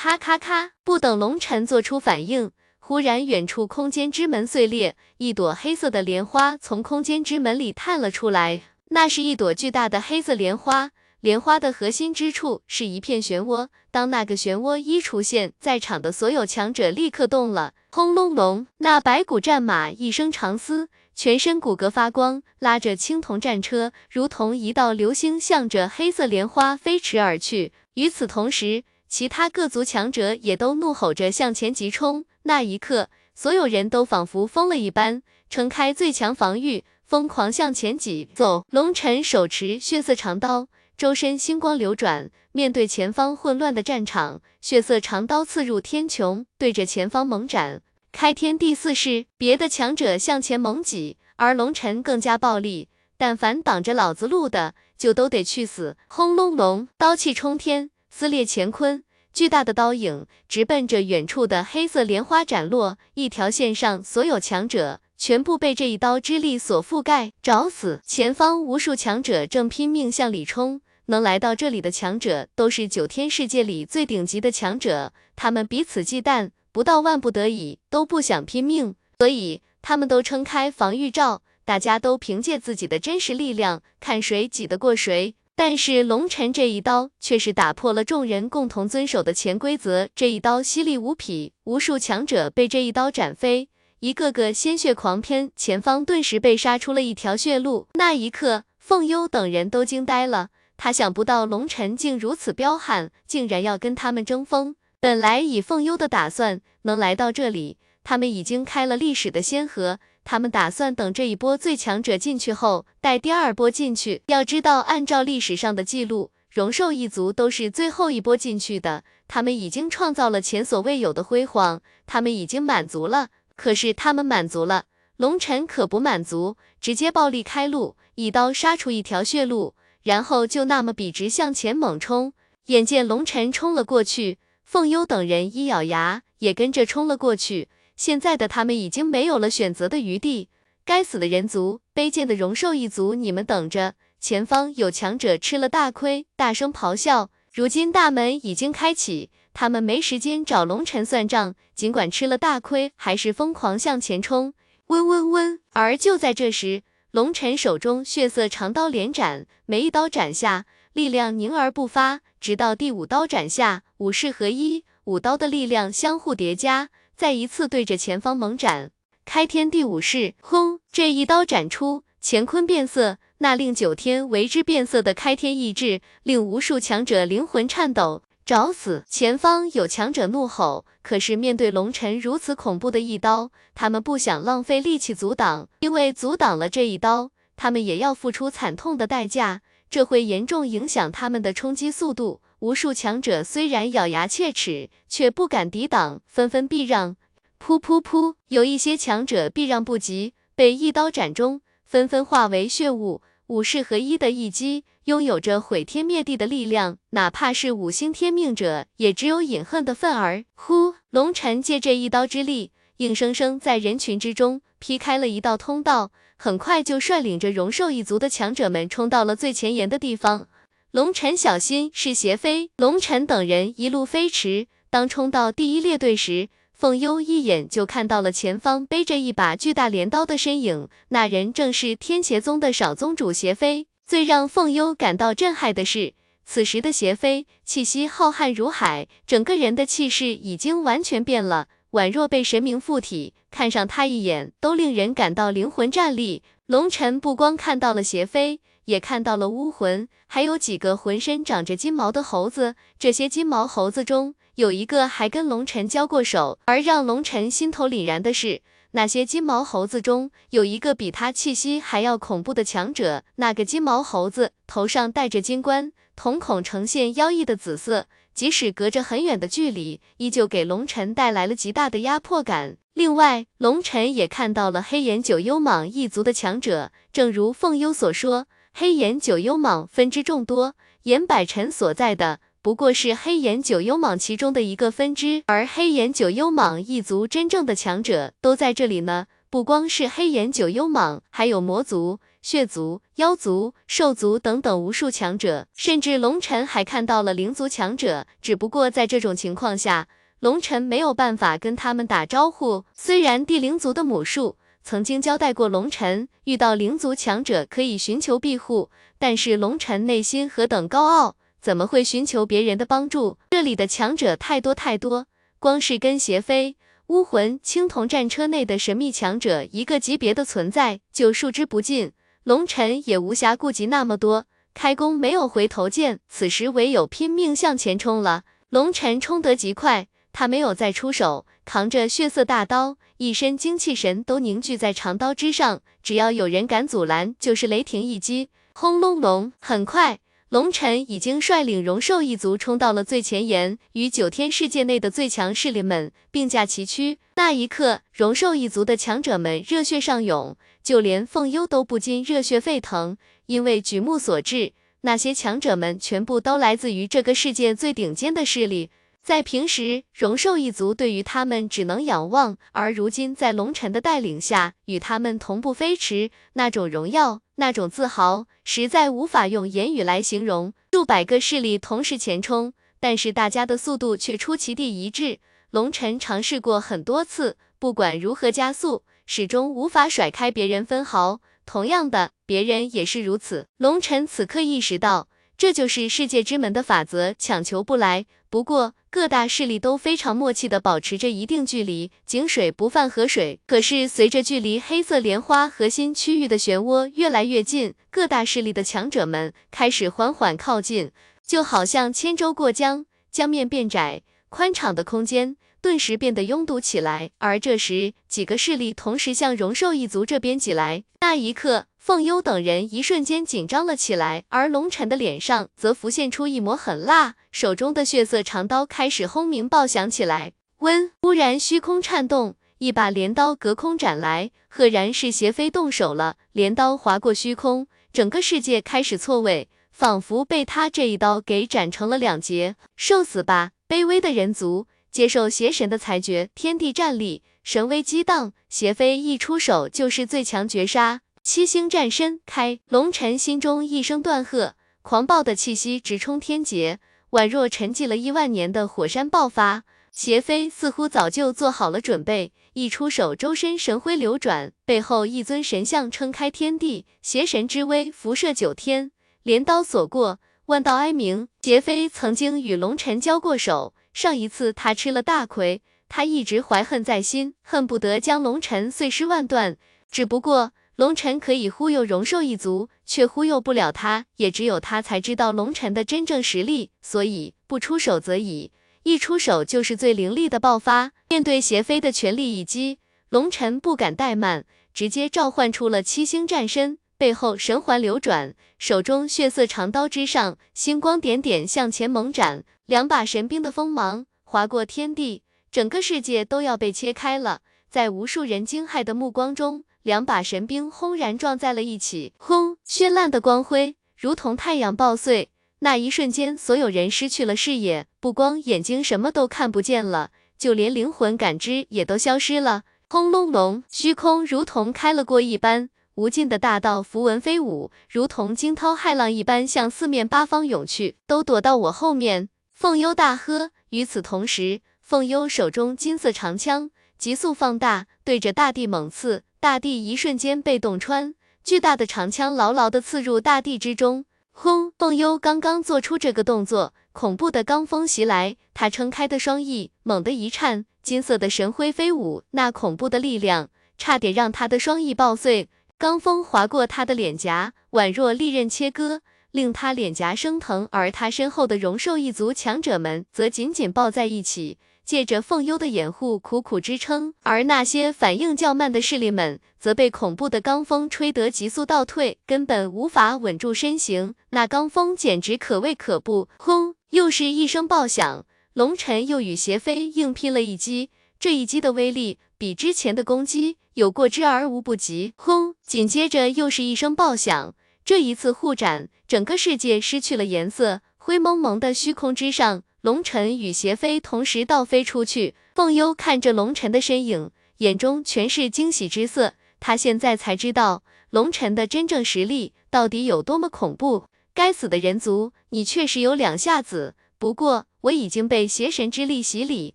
咔咔咔！不等龙晨做出反应，忽然远处空间之门碎裂，一朵黑色的莲花从空间之门里探了出来。那是一朵巨大的黑色莲花，莲花的核心之处是一片漩涡。当那个漩涡一出现，在场的所有强者立刻动了。轰隆隆，那白骨战马一声长嘶。全身骨骼发光，拉着青铜战车，如同一道流星，向着黑色莲花飞驰而去。与此同时，其他各族强者也都怒吼着向前急冲。那一刻，所有人都仿佛疯了一般，撑开最强防御，疯狂向前挤走。龙尘手持血色长刀，周身星光流转，面对前方混乱的战场，血色长刀刺入天穹，对着前方猛斩。开天第四式，别的强者向前猛挤，而龙尘更加暴力。但凡挡着老子路的，就都得去死！轰隆隆，刀气冲天，撕裂乾坤，巨大的刀影直奔着远处的黑色莲花斩落。一条线上，所有强者全部被这一刀之力所覆盖，找死！前方无数强者正拼命向里冲，能来到这里的强者都是九天世界里最顶级的强者，他们彼此忌惮。不到万不得已都不想拼命，所以他们都撑开防御罩，大家都凭借自己的真实力量，看谁挤得过谁。但是龙尘这一刀却是打破了众人共同遵守的潜规则，这一刀犀利无匹，无数强者被这一刀斩飞，一个个鲜血狂喷，前方顿时被杀出了一条血路。那一刻，凤幽等人都惊呆了，他想不到龙尘竟如此彪悍，竟然要跟他们争锋。本来以凤幽的打算能来到这里，他们已经开了历史的先河。他们打算等这一波最强者进去后，带第二波进去。要知道，按照历史上的记录，荣寿一族都是最后一波进去的。他们已经创造了前所未有的辉煌，他们已经满足了。可是他们满足了，龙尘可不满足，直接暴力开路，一刀杀出一条血路，然后就那么笔直向前猛冲。眼见龙尘冲了过去。凤幽等人一咬牙，也跟着冲了过去。现在的他们已经没有了选择的余地。该死的人族，卑贱的荣寿一族，你们等着！前方有强者吃了大亏，大声咆哮。如今大门已经开启，他们没时间找龙尘算账。尽管吃了大亏，还是疯狂向前冲。嗡嗡嗡！而就在这时，龙尘手中血色长刀连斩，每一刀斩下，力量凝而不发。直到第五刀斩下，五式合一，五刀的力量相互叠加，再一次对着前方猛斩。开天第五式，轰！这一刀斩出，乾坤变色，那令九天为之变色的开天意志，令无数强者灵魂颤抖。找死！前方有强者怒吼，可是面对龙尘如此恐怖的一刀，他们不想浪费力气阻挡，因为阻挡了这一刀，他们也要付出惨痛的代价。这会严重影响他们的冲击速度。无数强者虽然咬牙切齿，却不敢抵挡，纷纷避让。噗噗噗，有一些强者避让不及，被一刀斩中，纷纷化为血雾。五式合一的一击，拥有着毁天灭地的力量，哪怕是五星天命者，也只有饮恨的份儿。呼，龙尘借这一刀之力，硬生生在人群之中劈开了一道通道。很快就率领着荣寿一族的强者们冲到了最前沿的地方。龙尘小心，是邪飞。龙尘等人一路飞驰，当冲到第一列队时，凤幽一眼就看到了前方背着一把巨大镰刀的身影，那人正是天邪宗的少宗主邪飞。最让凤幽感到震撼的是，此时的邪飞气息浩瀚如海，整个人的气势已经完全变了。宛若被神明附体，看上他一眼都令人感到灵魂战栗。龙尘不光看到了邪飞，也看到了巫魂，还有几个浑身长着金毛的猴子。这些金毛猴子中有一个还跟龙尘交过手，而让龙尘心头凛然的是，那些金毛猴子中有一个比他气息还要恐怖的强者。那个金毛猴子头上戴着金冠，瞳孔呈现妖异的紫色。即使隔着很远的距离，依旧给龙尘带来了极大的压迫感。另外，龙尘也看到了黑岩九幽蟒一族的强者。正如凤幽所说，黑岩九幽蟒分支众多，严百尘所在的不过是黑岩九幽蟒其中的一个分支。而黑岩九幽蟒一族真正的强者都在这里呢。不光是黑岩九幽蟒，还有魔族。血族、妖族、兽族等等无数强者，甚至龙尘还看到了灵族强者。只不过在这种情况下，龙尘没有办法跟他们打招呼。虽然地灵族的母树曾经交代过龙尘，遇到灵族强者可以寻求庇护，但是龙尘内心何等高傲，怎么会寻求别人的帮助？这里的强者太多太多，光是跟邪飞。巫魂青铜战车内的神秘强者，一个级别的存在就数之不尽。龙尘也无暇顾及那么多，开弓没有回头箭，此时唯有拼命向前冲了。龙尘冲得极快，他没有再出手，扛着血色大刀，一身精气神都凝聚在长刀之上，只要有人敢阻拦，就是雷霆一击。轰隆隆，很快。龙尘已经率领荣兽一族冲到了最前沿，与九天世界内的最强势力们并驾齐驱。那一刻，荣兽一族的强者们热血上涌，就连凤幽都不禁热血沸腾，因为举目所至，那些强者们全部都来自于这个世界最顶尖的势力。在平时，荣兽一族对于他们只能仰望，而如今在龙尘的带领下，与他们同步飞驰，那种荣耀。那种自豪实在无法用言语来形容。数百个势力同时前冲，但是大家的速度却出奇地一致。龙尘尝试过很多次，不管如何加速，始终无法甩开别人分毫。同样的，别人也是如此。龙尘此刻意识到。这就是世界之门的法则，强求不来。不过各大势力都非常默契的保持着一定距离，井水不犯河水。可是随着距离黑色莲花核心区域的漩涡越来越近，各大势力的强者们开始缓缓靠近，就好像千舟过江，江面变窄，宽敞的空间顿时变得拥堵起来。而这时，几个势力同时向荣兽一族这边挤来，那一刻。凤幽等人一瞬间紧张了起来，而龙尘的脸上则浮现出一抹狠辣，手中的血色长刀开始轰鸣爆响起来。温，忽然虚空颤动，一把镰刀隔空斩来，赫然是邪飞动手了。镰刀划过虚空，整个世界开始错位，仿佛被他这一刀给斩成了两截。受死吧，卑微的人族！接受邪神的裁决，天地战栗，神威激荡，邪飞一出手就是最强绝杀。七星战身开，龙尘心中一声断喝，狂暴的气息直冲天劫，宛若沉寂了亿万年的火山爆发。邪飞似乎早就做好了准备，一出手，周身神辉流转，背后一尊神像撑开天地，邪神之威辐射九天，镰刀所过，万道哀鸣。邪飞曾经与龙尘交过手，上一次他吃了大亏，他一直怀恨在心，恨不得将龙尘碎尸万段，只不过。龙尘可以忽悠荣兽一族，却忽悠不了他，也只有他才知道龙尘的真正实力，所以不出手则已，一出手就是最凌厉的爆发。面对邪飞的全力一击，龙尘不敢怠慢，直接召唤出了七星战身，背后神环流转，手中血色长刀之上，星光点点向前猛斩，两把神兵的锋芒划过天地，整个世界都要被切开了，在无数人惊骇的目光中。两把神兵轰然撞在了一起，轰！绚烂的光辉如同太阳爆碎，那一瞬间，所有人失去了视野，不光眼睛什么都看不见了，就连灵魂感知也都消失了。轰隆隆，虚空如同开了锅一般，无尽的大道符文飞舞，如同惊涛骇浪一般向四面八方涌去，都躲到我后面！凤幽大喝。与此同时，凤幽手中金色长枪急速放大，对着大地猛刺。大地一瞬间被洞穿，巨大的长枪牢牢地刺入大地之中。轰！凤幽刚刚做出这个动作，恐怖的罡风袭来，他撑开的双翼猛地一颤，金色的神辉飞舞，那恐怖的力量差点让他的双翼爆碎。罡风划过他的脸颊，宛若利刃切割，令他脸颊生疼。而他身后的荣兽一族强者们则紧紧抱在一起。借着凤幽的掩护，苦苦支撑，而那些反应较慢的势力们，则被恐怖的罡风吹得急速倒退，根本无法稳住身形。那罡风简直可畏可怖！轰！又是一声爆响，龙尘又与邪飞硬拼了一击，这一击的威力比之前的攻击有过之而无不及。轰！紧接着又是一声爆响，这一次互斩，整个世界失去了颜色，灰蒙蒙的虚空之上。龙尘与邪飞同时倒飞出去，凤幽看着龙尘的身影，眼中全是惊喜之色。他现在才知道，龙尘的真正实力到底有多么恐怖。该死的人族，你确实有两下子，不过我已经被邪神之力洗礼，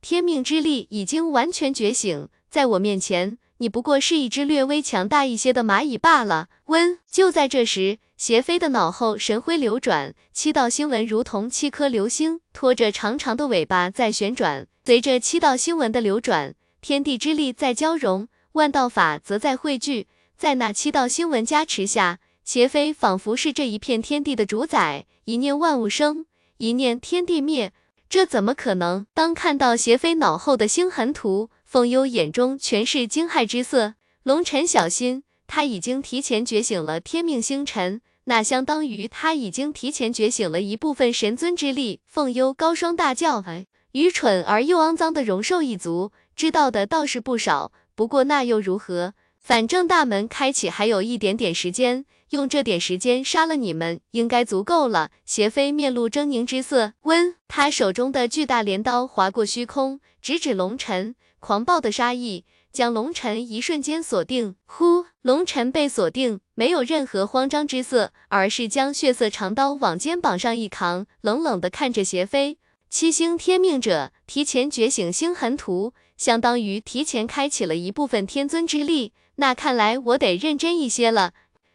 天命之力已经完全觉醒，在我面前，你不过是一只略微强大一些的蚂蚁罢了。温，就在这时，邪飞的脑后神辉流转，七道星纹如同七颗流星，拖着长长的尾巴在旋转。随着七道星纹的流转，天地之力在交融，万道法则在汇聚，在那七道星纹加持下。邪飞仿佛是这一片天地的主宰，一念万物生，一念天地灭，这怎么可能？当看到邪飞脑后的星痕图，凤幽眼中全是惊骇之色。龙尘小心，他已经提前觉醒了天命星辰，那相当于他已经提前觉醒了一部分神尊之力。凤幽高双大叫：“哎，愚蠢而又肮脏的荣兽一族，知道的倒是不少，不过那又如何？反正大门开启还有一点点时间。”用这点时间杀了你们，应该足够了。邪飞面露狰狞之色，温，他手中的巨大镰刀划过虚空，直指龙尘，狂暴的杀意将龙尘一瞬间锁定。呼，龙尘被锁定，没有任何慌张之色，而是将血色长刀往肩膀上一扛，冷冷的看着邪飞。七星天命者提前觉醒星痕图，相当于提前开启了一部分天尊之力。那看来我得认真一些了。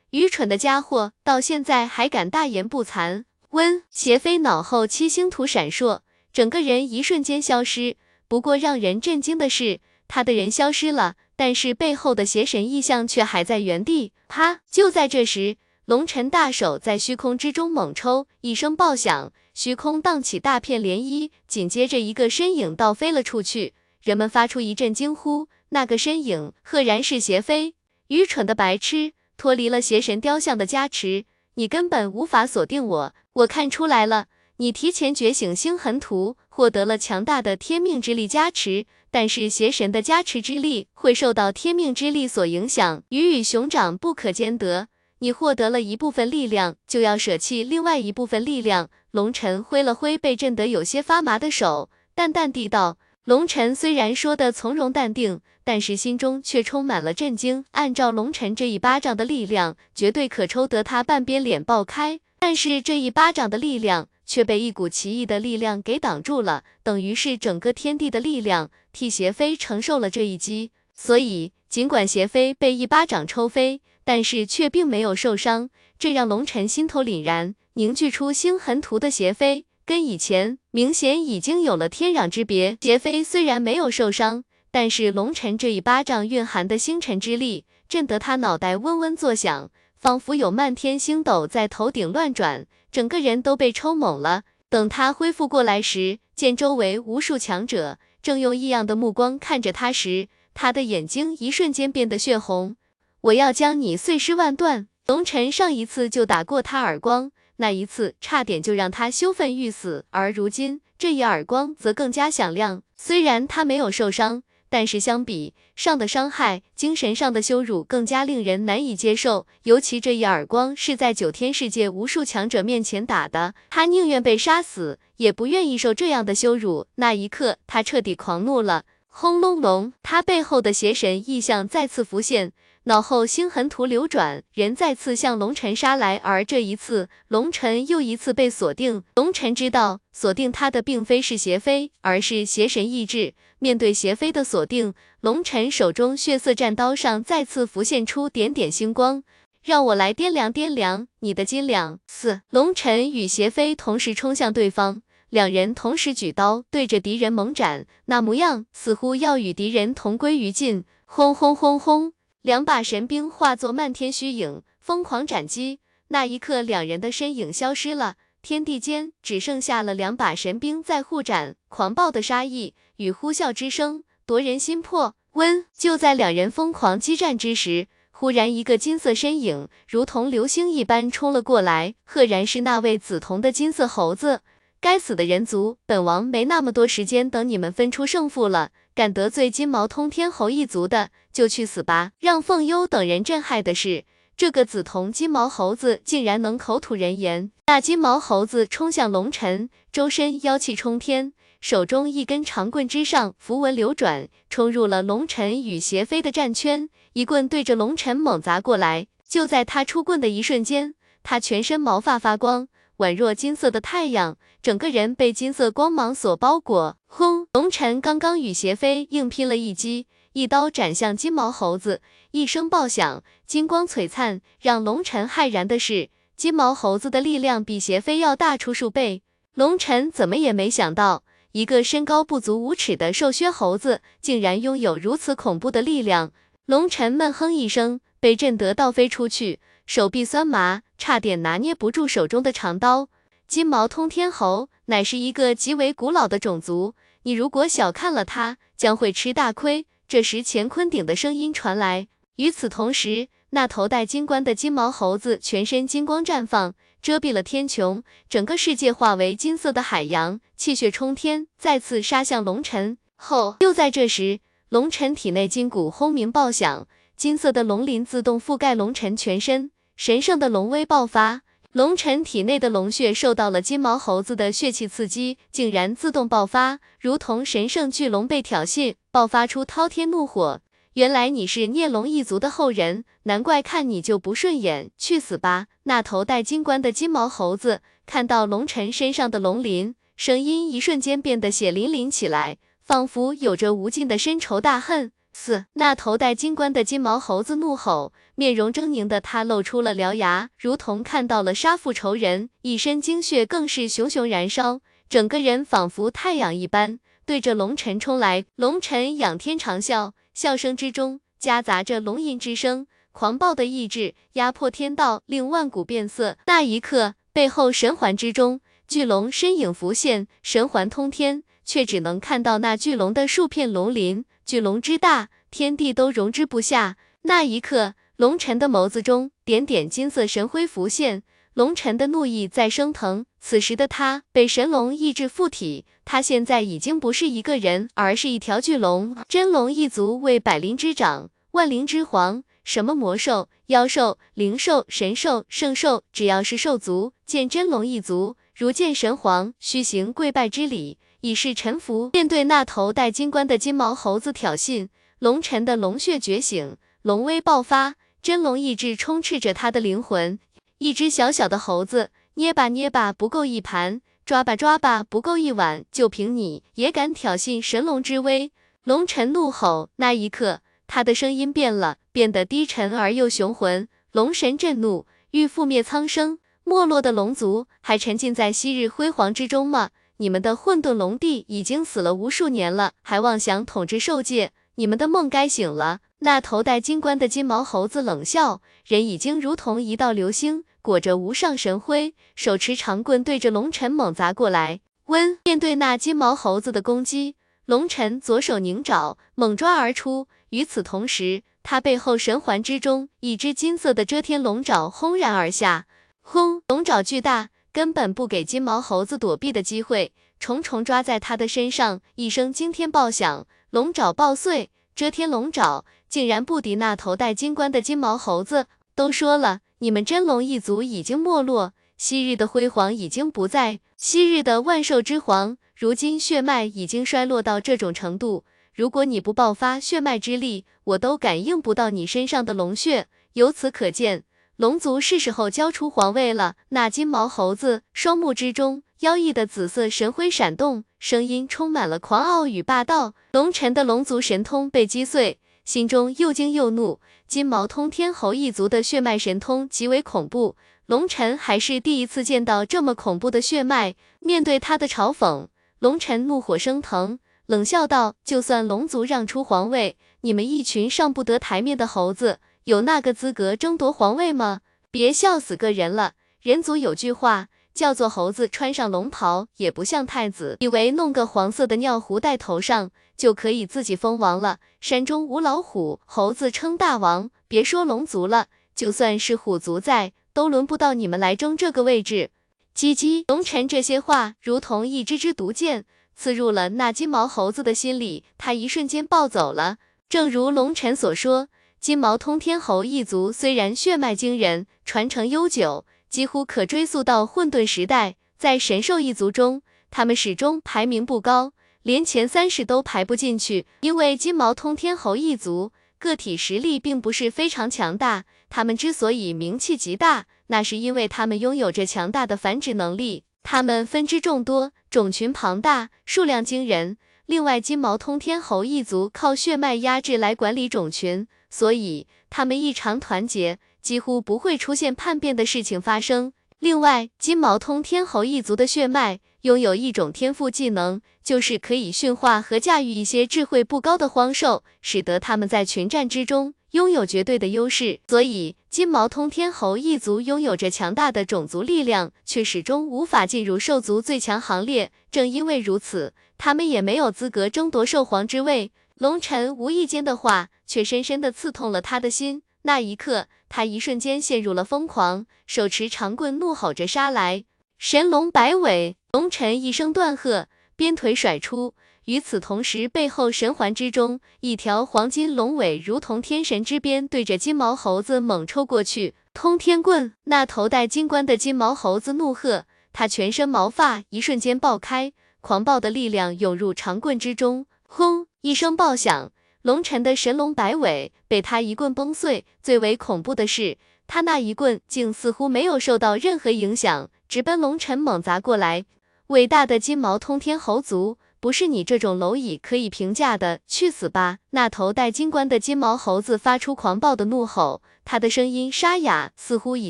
愚蠢的家伙，到现在还敢大言不惭！温邪飞脑后七星图闪烁，整个人一瞬间消失。不过让人震惊的是，他的人消失了，但是背后的邪神异象却还在原地。啪！就在这时，龙尘大手在虚空之中猛抽，一声爆响，虚空荡起大片涟漪，紧接着一个身影倒飞了出去。人们发出一阵惊呼，那个身影赫然是邪飞。愚蠢的白痴！脱离了邪神雕像的加持，你根本无法锁定我。我看出来了，你提前觉醒星痕图，获得了强大的天命之力加持。但是邪神的加持之力会受到天命之力所影响，鱼与熊掌不可兼得。你获得了一部分力量，就要舍弃另外一部分力量。龙尘挥了挥被震得有些发麻的手，淡淡地道。龙尘虽然说的从容淡定。但是心中却充满了震惊。按照龙尘这一巴掌的力量，绝对可抽得他半边脸爆开。但是这一巴掌的力量却被一股奇异的力量给挡住了，等于是整个天地的力量替邪飞承受了这一击。所以，尽管邪飞被一巴掌抽飞，但是却并没有受伤，这让龙尘心头凛然。凝聚出星痕图的邪飞，跟以前明显已经有了天壤之别。邪飞虽然没有受伤。但是龙尘这一巴掌蕴含的星辰之力，震得他脑袋嗡嗡作响，仿佛有漫天星斗在头顶乱转，整个人都被抽懵了。等他恢复过来时，见周围无数强者正用异样的目光看着他时，他的眼睛一瞬间变得血红。我要将你碎尸万段！龙尘上一次就打过他耳光，那一次差点就让他羞愤欲死，而如今这一耳光则更加响亮。虽然他没有受伤。但是相比上的伤害，精神上的羞辱更加令人难以接受。尤其这一耳光是在九天世界无数强者面前打的，他宁愿被杀死，也不愿意受这样的羞辱。那一刻，他彻底狂怒了。轰隆隆，他背后的邪神意象再次浮现。脑后星痕图流转，人再次向龙尘杀来，而这一次，龙尘又一次被锁定。龙尘知道，锁定他的并非是邪飞，而是邪神意志。面对邪飞的锁定，龙尘手中血色战刀上再次浮现出点点星光。让我来掂量掂量你的斤两。四，龙尘与邪飞同时冲向对方，两人同时举刀对着敌人猛斩，那模样似乎要与敌人同归于尽。轰轰轰轰！两把神兵化作漫天虚影，疯狂斩击。那一刻，两人的身影消失了，天地间只剩下了两把神兵在互斩。狂暴的杀意与呼啸之声夺人心魄。温，就在两人疯狂激战之时，忽然一个金色身影如同流星一般冲了过来，赫然是那位紫瞳的金色猴子。该死的人族，本王没那么多时间等你们分出胜负了。敢得罪金毛通天侯一族的，就去死吧！让凤幽等人震撼的是，这个紫瞳金毛猴子竟然能口吐人言。那金毛猴子冲向龙尘，周身妖气冲天，手中一根长棍之上符文流转，冲入了龙尘与邪飞的战圈，一棍对着龙尘猛砸过来。就在他出棍的一瞬间，他全身毛发发光，宛若金色的太阳，整个人被金色光芒所包裹。轰！龙晨刚刚与邪飞硬拼了一击，一刀斩向金毛猴子，一声爆响，金光璀璨。让龙晨骇然的是，金毛猴子的力量比邪飞要大出数倍。龙晨怎么也没想到。一个身高不足五尺的瘦削猴子，竟然拥有如此恐怖的力量。龙晨闷哼一声，被震得倒飞出去，手臂酸麻，差点拿捏不住手中的长刀。金毛通天猴乃是一个极为古老的种族，你如果小看了它，将会吃大亏。这时，乾坤鼎的声音传来。与此同时，那头戴金冠的金毛猴子全身金光绽放。遮蔽了天穹，整个世界化为金色的海洋，气血冲天，再次杀向龙尘。后，就在这时，龙尘体内金骨轰鸣爆响，金色的龙鳞自动覆盖龙尘全身，神圣的龙威爆发。龙尘体内的龙血受到了金毛猴子的血气刺激，竟然自动爆发，如同神圣巨龙被挑衅，爆发出滔天怒火。原来你是孽龙一族的后人，难怪看你就不顺眼，去死吧！那头戴金冠的金毛猴子看到龙尘身上的龙鳞，声音一瞬间变得血淋淋起来，仿佛有着无尽的深仇大恨。四，那头戴金冠的金毛猴子怒吼，面容狰狞的他露出了獠牙，如同看到了杀父仇人，一身精血更是熊熊燃烧，整个人仿佛太阳一般，对着龙尘冲来。龙尘仰天长啸。笑声之中夹杂着龙吟之声，狂暴的意志压迫天道，令万古变色。那一刻，背后神环之中，巨龙身影浮现，神环通天，却只能看到那巨龙的数片龙鳞。巨龙之大，天地都容之不下。那一刻，龙尘的眸子中点点金色神辉浮现，龙尘的怒意在升腾。此时的他被神龙意志附体。他现在已经不是一个人，而是一条巨龙。真龙一族为百灵之长，万灵之皇。什么魔兽、妖兽、灵兽、神兽、圣兽，只要是兽族，见真龙一族如见神皇，须行跪拜之礼，以示臣服。面对那头戴金冠的金毛猴子挑衅，龙尘的龙血觉醒，龙威爆发，真龙意志充斥着他的灵魂。一只小小的猴子，捏吧捏吧不够一盘。抓吧抓吧，不够一碗，就凭你也敢挑衅神龙之威？龙尘怒吼，那一刻，他的声音变了，变得低沉而又雄浑。龙神震怒，欲覆灭苍生。没落的龙族还沉浸在昔日辉煌之中吗？你们的混沌龙帝已经死了无数年了，还妄想统治兽界？你们的梦该醒了。那头戴金冠的金毛猴子冷笑，人已经如同一道流星。裹着无上神辉，手持长棍对着龙尘猛砸过来。温，面对那金毛猴子的攻击，龙尘左手凝爪，猛抓而出。与此同时，他背后神环之中，一只金色的遮天龙爪轰然而下。轰，龙爪巨大，根本不给金毛猴子躲避的机会，重重抓在他的身上。一声惊天爆响，龙爪爆碎，遮天龙爪竟然不敌那头戴金冠的金毛猴子。都说了。你们真龙一族已经没落，昔日的辉煌已经不在，昔日的万兽之皇，如今血脉已经衰落到这种程度。如果你不爆发血脉之力，我都感应不到你身上的龙血。由此可见，龙族是时候交出皇位了。那金毛猴子双目之中，妖异的紫色神辉闪动，声音充满了狂傲与霸道。龙尘的龙族神通被击碎。心中又惊又怒，金毛通天猴一族的血脉神通极为恐怖，龙尘还是第一次见到这么恐怖的血脉。面对他的嘲讽，龙尘怒火升腾，冷笑道：“就算龙族让出皇位，你们一群上不得台面的猴子，有那个资格争夺皇位吗？别笑死个人了。人族有句话。”叫做猴子穿上龙袍也不像太子，以为弄个黄色的尿壶戴头上就可以自己封王了。山中无老虎，猴子称大王。别说龙族了，就算是虎族在，都轮不到你们来争这个位置。叽叽，龙尘这些话如同一支支毒箭，刺入了那金毛猴子的心里，他一瞬间暴走了。正如龙尘所说，金毛通天猴一族虽然血脉惊人，传承悠久。几乎可追溯到混沌时代，在神兽一族中，他们始终排名不高，连前三十都排不进去。因为金毛通天猴一族个体实力并不是非常强大，他们之所以名气极大，那是因为他们拥有着强大的繁殖能力。他们分支众多，种群庞大，数量惊人。另外，金毛通天猴一族靠血脉压制来管理种群，所以他们异常团结，几乎不会出现叛变的事情发生。另外，金毛通天猴一族的血脉拥有一种天赋技能，就是可以驯化和驾驭一些智慧不高的荒兽，使得他们在群战之中拥有绝对的优势。所以，金毛通天猴一族拥有着强大的种族力量，却始终无法进入兽族最强行列。正因为如此。他们也没有资格争夺兽皇之位。龙尘无意间的话，却深深的刺痛了他的心。那一刻，他一瞬间陷入了疯狂，手持长棍怒吼着杀来。神龙摆尾，龙尘一声断喝，鞭腿甩出。与此同时，背后神环之中，一条黄金龙尾如同天神之鞭，对着金毛猴子猛抽过去。通天棍！那头戴金冠的金毛猴子怒喝，他全身毛发一瞬间爆开。狂暴的力量涌入长棍之中，轰！一声爆响，龙尘的神龙摆尾被他一棍崩碎。最为恐怖的是，他那一棍竟似乎没有受到任何影响，直奔龙尘猛砸过来。伟大的金毛通天猴族，不是你这种蝼蚁可以评价的！去死吧！那头戴金冠的金毛猴子发出狂暴的怒吼，他的声音沙哑，似乎已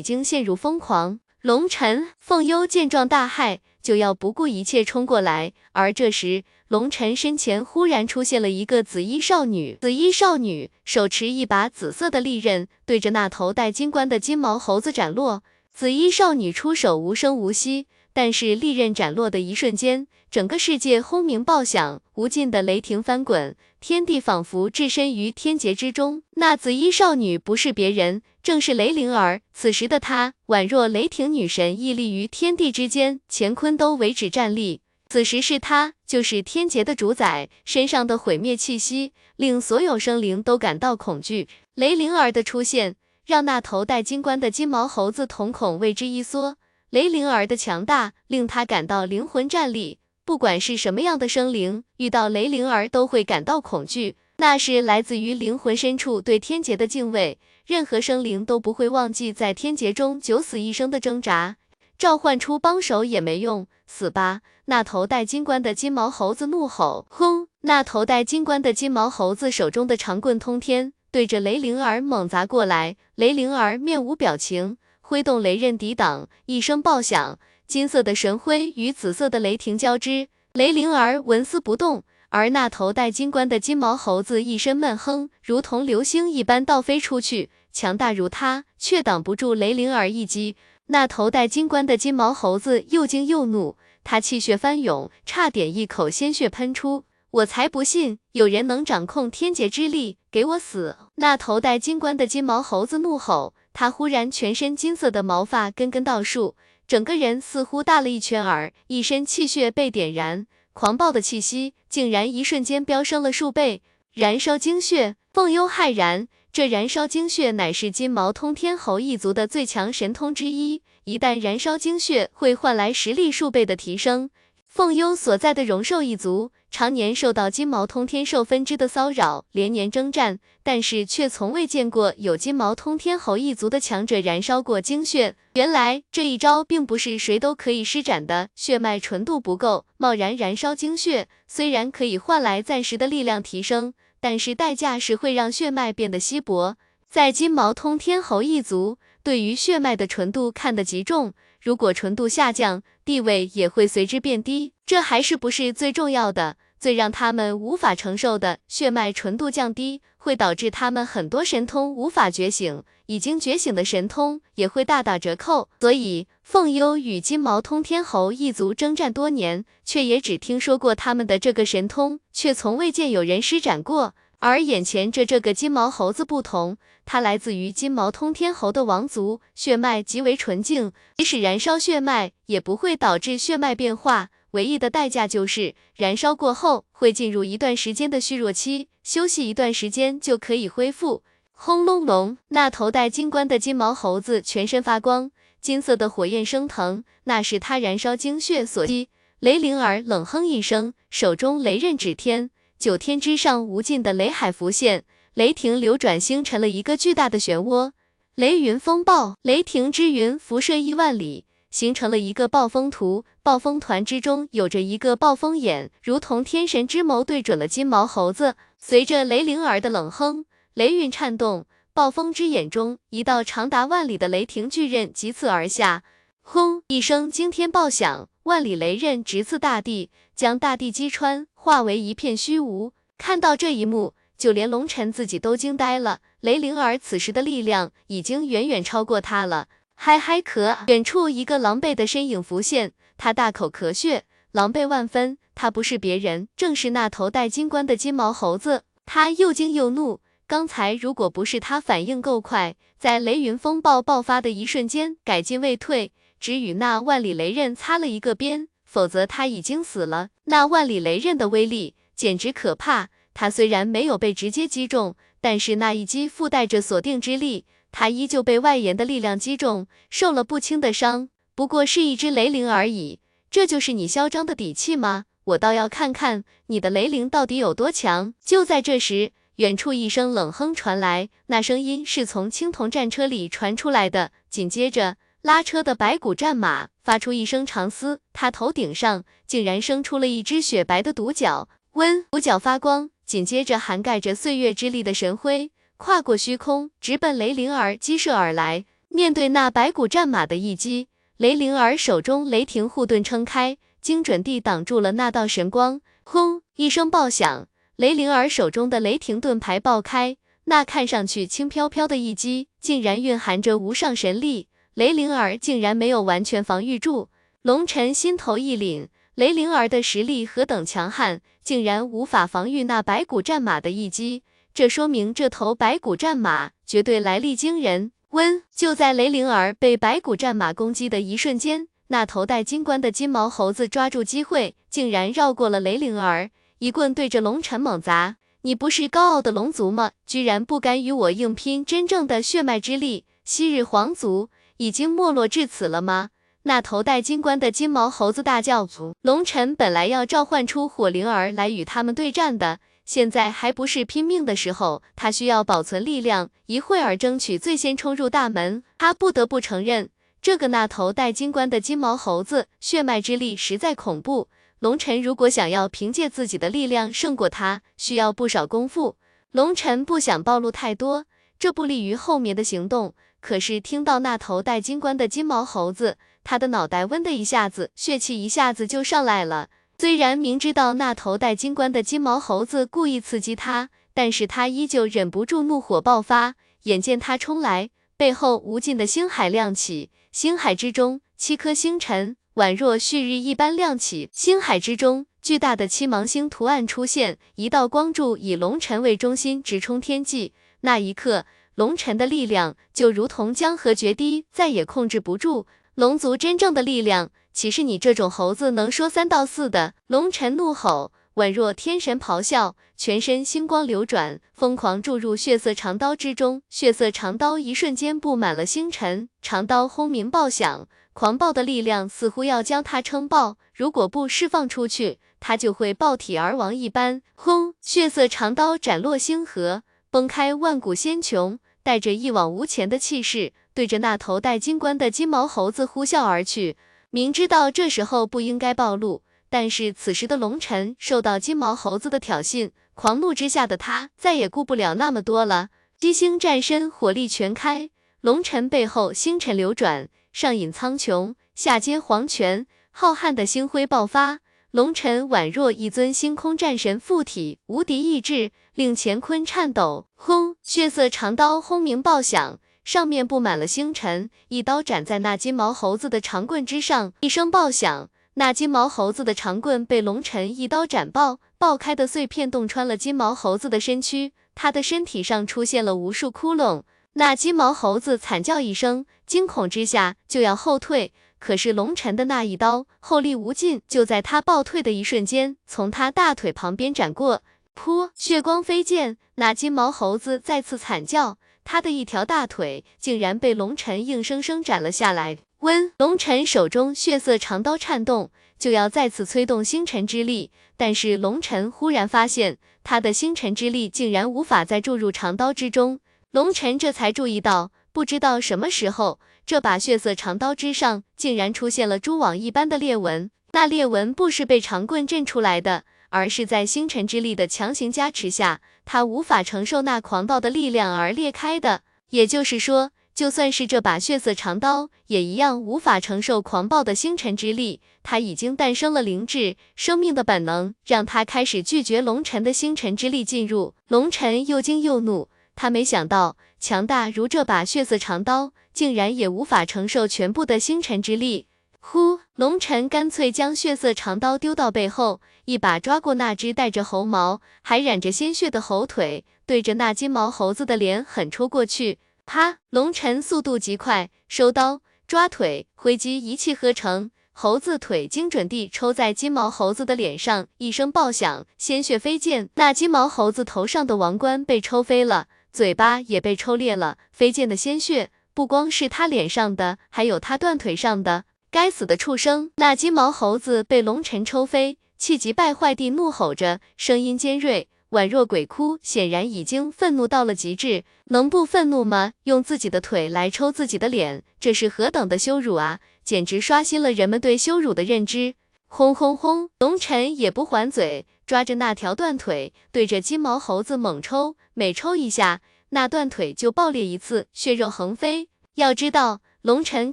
经陷入疯狂。龙尘，凤幽见状大骇。就要不顾一切冲过来，而这时龙尘身前忽然出现了一个紫衣少女。紫衣少女手持一把紫色的利刃，对着那头戴金冠的金毛猴子斩落。紫衣少女出手无声无息，但是利刃斩落的一瞬间，整个世界轰鸣爆响，无尽的雷霆翻滚，天地仿佛置身于天劫之中。那紫衣少女不是别人。正是雷灵儿，此时的她宛若雷霆女神，屹立于天地之间，乾坤都为之站立。此时是她，就是天劫的主宰，身上的毁灭气息令所有生灵都感到恐惧。雷灵儿的出现，让那头戴金冠的金毛猴子瞳孔为之一缩。雷灵儿的强大，令他感到灵魂战栗。不管是什么样的生灵，遇到雷灵儿都会感到恐惧，那是来自于灵魂深处对天劫的敬畏。任何生灵都不会忘记在天劫中九死一生的挣扎，召唤出帮手也没用，死吧！那头戴金冠的金毛猴子怒吼，轰！那头戴金冠的金毛猴子手中的长棍通天，对着雷灵儿猛砸过来。雷灵儿面无表情，挥动雷刃抵挡，一声爆响，金色的神辉与紫色的雷霆交织，雷灵儿纹丝不动。而那头戴金冠的金毛猴子一声闷哼，如同流星一般倒飞出去，强大如他，却挡不住雷灵儿一击。那头戴金冠的金毛猴子又惊又怒，他气血翻涌，差点一口鲜血喷出。我才不信有人能掌控天劫之力，给我死！那头戴金冠的金毛猴子怒吼，他忽然全身金色的毛发根根倒竖，整个人似乎大了一圈儿，一身气血被点燃。狂暴的气息竟然一瞬间飙升了数倍，燃烧精血。凤幽骇然，这燃烧精血乃是金毛通天猴一族的最强神通之一，一旦燃烧精血，会换来实力数倍的提升。凤幽所在的荣兽一族，常年受到金毛通天兽分支的骚扰，连年征战，但是却从未见过有金毛通天猴一族的强者燃烧过精血。原来这一招并不是谁都可以施展的，血脉纯度不够，贸然燃烧精血，虽然可以换来暂时的力量提升，但是代价是会让血脉变得稀薄。在金毛通天猴一族，对于血脉的纯度看得极重。如果纯度下降，地位也会随之变低。这还是不是最重要的，最让他们无法承受的，血脉纯度降低，会导致他们很多神通无法觉醒，已经觉醒的神通也会大打折扣。所以，凤幽与金毛通天猴一族征战多年，却也只听说过他们的这个神通，却从未见有人施展过。而眼前这这个金毛猴子不同，它来自于金毛通天猴的王族，血脉极为纯净，即使燃烧血脉也不会导致血脉变化，唯一的代价就是燃烧过后会进入一段时间的虚弱期，休息一段时间就可以恢复。轰隆隆，那头戴金冠的金毛猴子全身发光，金色的火焰升腾，那是他燃烧精血所激。雷灵儿冷哼一声，手中雷刃指天。九天之上，无尽的雷海浮现，雷霆流转，形成了一个巨大的漩涡。雷云风暴，雷霆之云辐射亿万里，形成了一个暴风图。暴风团之中有着一个暴风眼，如同天神之眸，对准了金毛猴子。随着雷灵儿的冷哼，雷云颤动，暴风之眼中一道长达万里的雷霆巨刃急刺而下。轰！一声惊天爆响，万里雷刃直刺大地，将大地击穿，化为一片虚无。看到这一幕。就连龙尘自己都惊呆了，雷灵儿此时的力量已经远远超过他了。嗨嗨咳，远处一个狼狈的身影浮现，他大口咳血，狼狈万分。他不是别人，正是那头戴金冠的金毛猴子。他又惊又怒，刚才如果不是他反应够快，在雷云风暴爆发的一瞬间改进未退，只与那万里雷刃擦了一个边，否则他已经死了。那万里雷刃的威力简直可怕。他虽然没有被直接击中，但是那一击附带着锁定之力，他依旧被外延的力量击中，受了不轻的伤。不过是一只雷灵而已，这就是你嚣张的底气吗？我倒要看看你的雷灵到底有多强。就在这时，远处一声冷哼传来，那声音是从青铜战车里传出来的。紧接着，拉车的白骨战马发出一声长嘶，它头顶上竟然生出了一只雪白的独角，温独角发光。紧接着，涵盖着岁月之力的神辉跨过虚空，直奔雷灵儿击射而来。面对那白骨战马的一击，雷灵儿手中雷霆护盾撑开，精准地挡住了那道神光。轰！一声爆响，雷灵儿手中的雷霆盾牌爆开，那看上去轻飘飘的一击，竟然蕴含着无上神力。雷灵儿竟然没有完全防御住，龙尘心头一凛。雷灵儿的实力何等强悍，竟然无法防御那白骨战马的一击，这说明这头白骨战马绝对来历惊人。温！就在雷灵儿被白骨战马攻击的一瞬间，那头戴金冠的金毛猴子抓住机会，竟然绕过了雷灵儿，一棍对着龙尘猛砸。你不是高傲的龙族吗？居然不敢与我硬拼真正的血脉之力？昔日皇族已经没落至此了吗？那头戴金冠的金毛猴子大叫：“族龙尘本来要召唤出火灵儿来与他们对战的，现在还不是拼命的时候，他需要保存力量，一会儿争取最先冲入大门。他不得不承认，这个那头戴金冠的金毛猴子血脉之力实在恐怖。龙尘如果想要凭借自己的力量胜过他，需要不少功夫。龙尘不想暴露太多，这不利于后面的行动。可是听到那头戴金冠的金毛猴子。他的脑袋嗡的一下子，血气一下子就上来了。虽然明知道那头戴金冠的金毛猴子故意刺激他，但是他依旧忍不住怒火爆发。眼见他冲来，背后无尽的星海亮起，星海之中七颗星辰宛若旭日一般亮起。星海之中，巨大的七芒星图案出现，一道光柱以龙尘为中心直冲天际。那一刻，龙尘的力量就如同江河决堤，再也控制不住。龙族真正的力量，岂是你这种猴子能说三道四的？龙尘怒吼，宛若天神咆哮，全身星光流转，疯狂注入血色长刀之中。血色长刀一瞬间布满了星辰，长刀轰鸣爆响，狂暴的力量似乎要将它撑爆。如果不释放出去，它就会爆体而亡一般。轰！血色长刀斩落星河，崩开万古仙穹，带着一往无前的气势。对着那头戴金冠的金毛猴子呼啸而去，明知道这时候不应该暴露，但是此时的龙尘受到金毛猴子的挑衅，狂怒之下的他再也顾不了那么多了。七星战身，火力全开，龙尘背后星辰流转，上引苍穹，下接黄泉，浩瀚的星辉爆发，龙尘宛若一尊星空战神附体，无敌意志令乾坤颤抖。轰！血色长刀轰鸣爆响。上面布满了星辰，一刀斩在那金毛猴子的长棍之上，一声爆响，那金毛猴子的长棍被龙尘一刀斩爆，爆开的碎片洞穿了金毛猴子的身躯，他的身体上出现了无数窟窿。那金毛猴子惨叫一声，惊恐之下就要后退，可是龙尘的那一刀后力无尽，就在他暴退的一瞬间，从他大腿旁边斩过，噗，血光飞溅，那金毛猴子再次惨叫。他的一条大腿竟然被龙尘硬生生斩了下来。温龙尘手中血色长刀颤动，就要再次催动星辰之力，但是龙尘忽然发现，他的星辰之力竟然无法再注入长刀之中。龙尘这才注意到，不知道什么时候，这把血色长刀之上竟然出现了蛛网一般的裂纹。那裂纹不是被长棍震出来的，而是在星辰之力的强行加持下，他无法承受那狂暴的力量而裂开的。也就是说。就算是这把血色长刀，也一样无法承受狂暴的星辰之力。他已经诞生了灵智，生命的本能让他开始拒绝龙尘的星辰之力进入。龙尘又惊又怒，他没想到强大如这把血色长刀，竟然也无法承受全部的星辰之力。呼，龙尘干脆将血色长刀丢到背后，一把抓过那只带着猴毛还染着鲜血的猴腿，对着那金毛猴子的脸狠抽过去。啪！龙尘速度极快，收刀抓腿挥击一气呵成，猴子腿精准地抽在金毛猴子的脸上，一声爆响，鲜血飞溅。那金毛猴子头上的王冠被抽飞了，嘴巴也被抽裂了。飞溅的鲜血不光是他脸上的，还有他断腿上的。该死的畜生！那金毛猴子被龙尘抽飞，气急败坏地怒吼着，声音尖锐。宛若鬼哭，显然已经愤怒到了极致。能不愤怒吗？用自己的腿来抽自己的脸，这是何等的羞辱啊！简直刷新了人们对羞辱的认知。轰轰轰！龙尘也不还嘴，抓着那条断腿，对着金毛猴子猛抽，每抽一下，那断腿就爆裂一次，血肉横飞。要知道，龙尘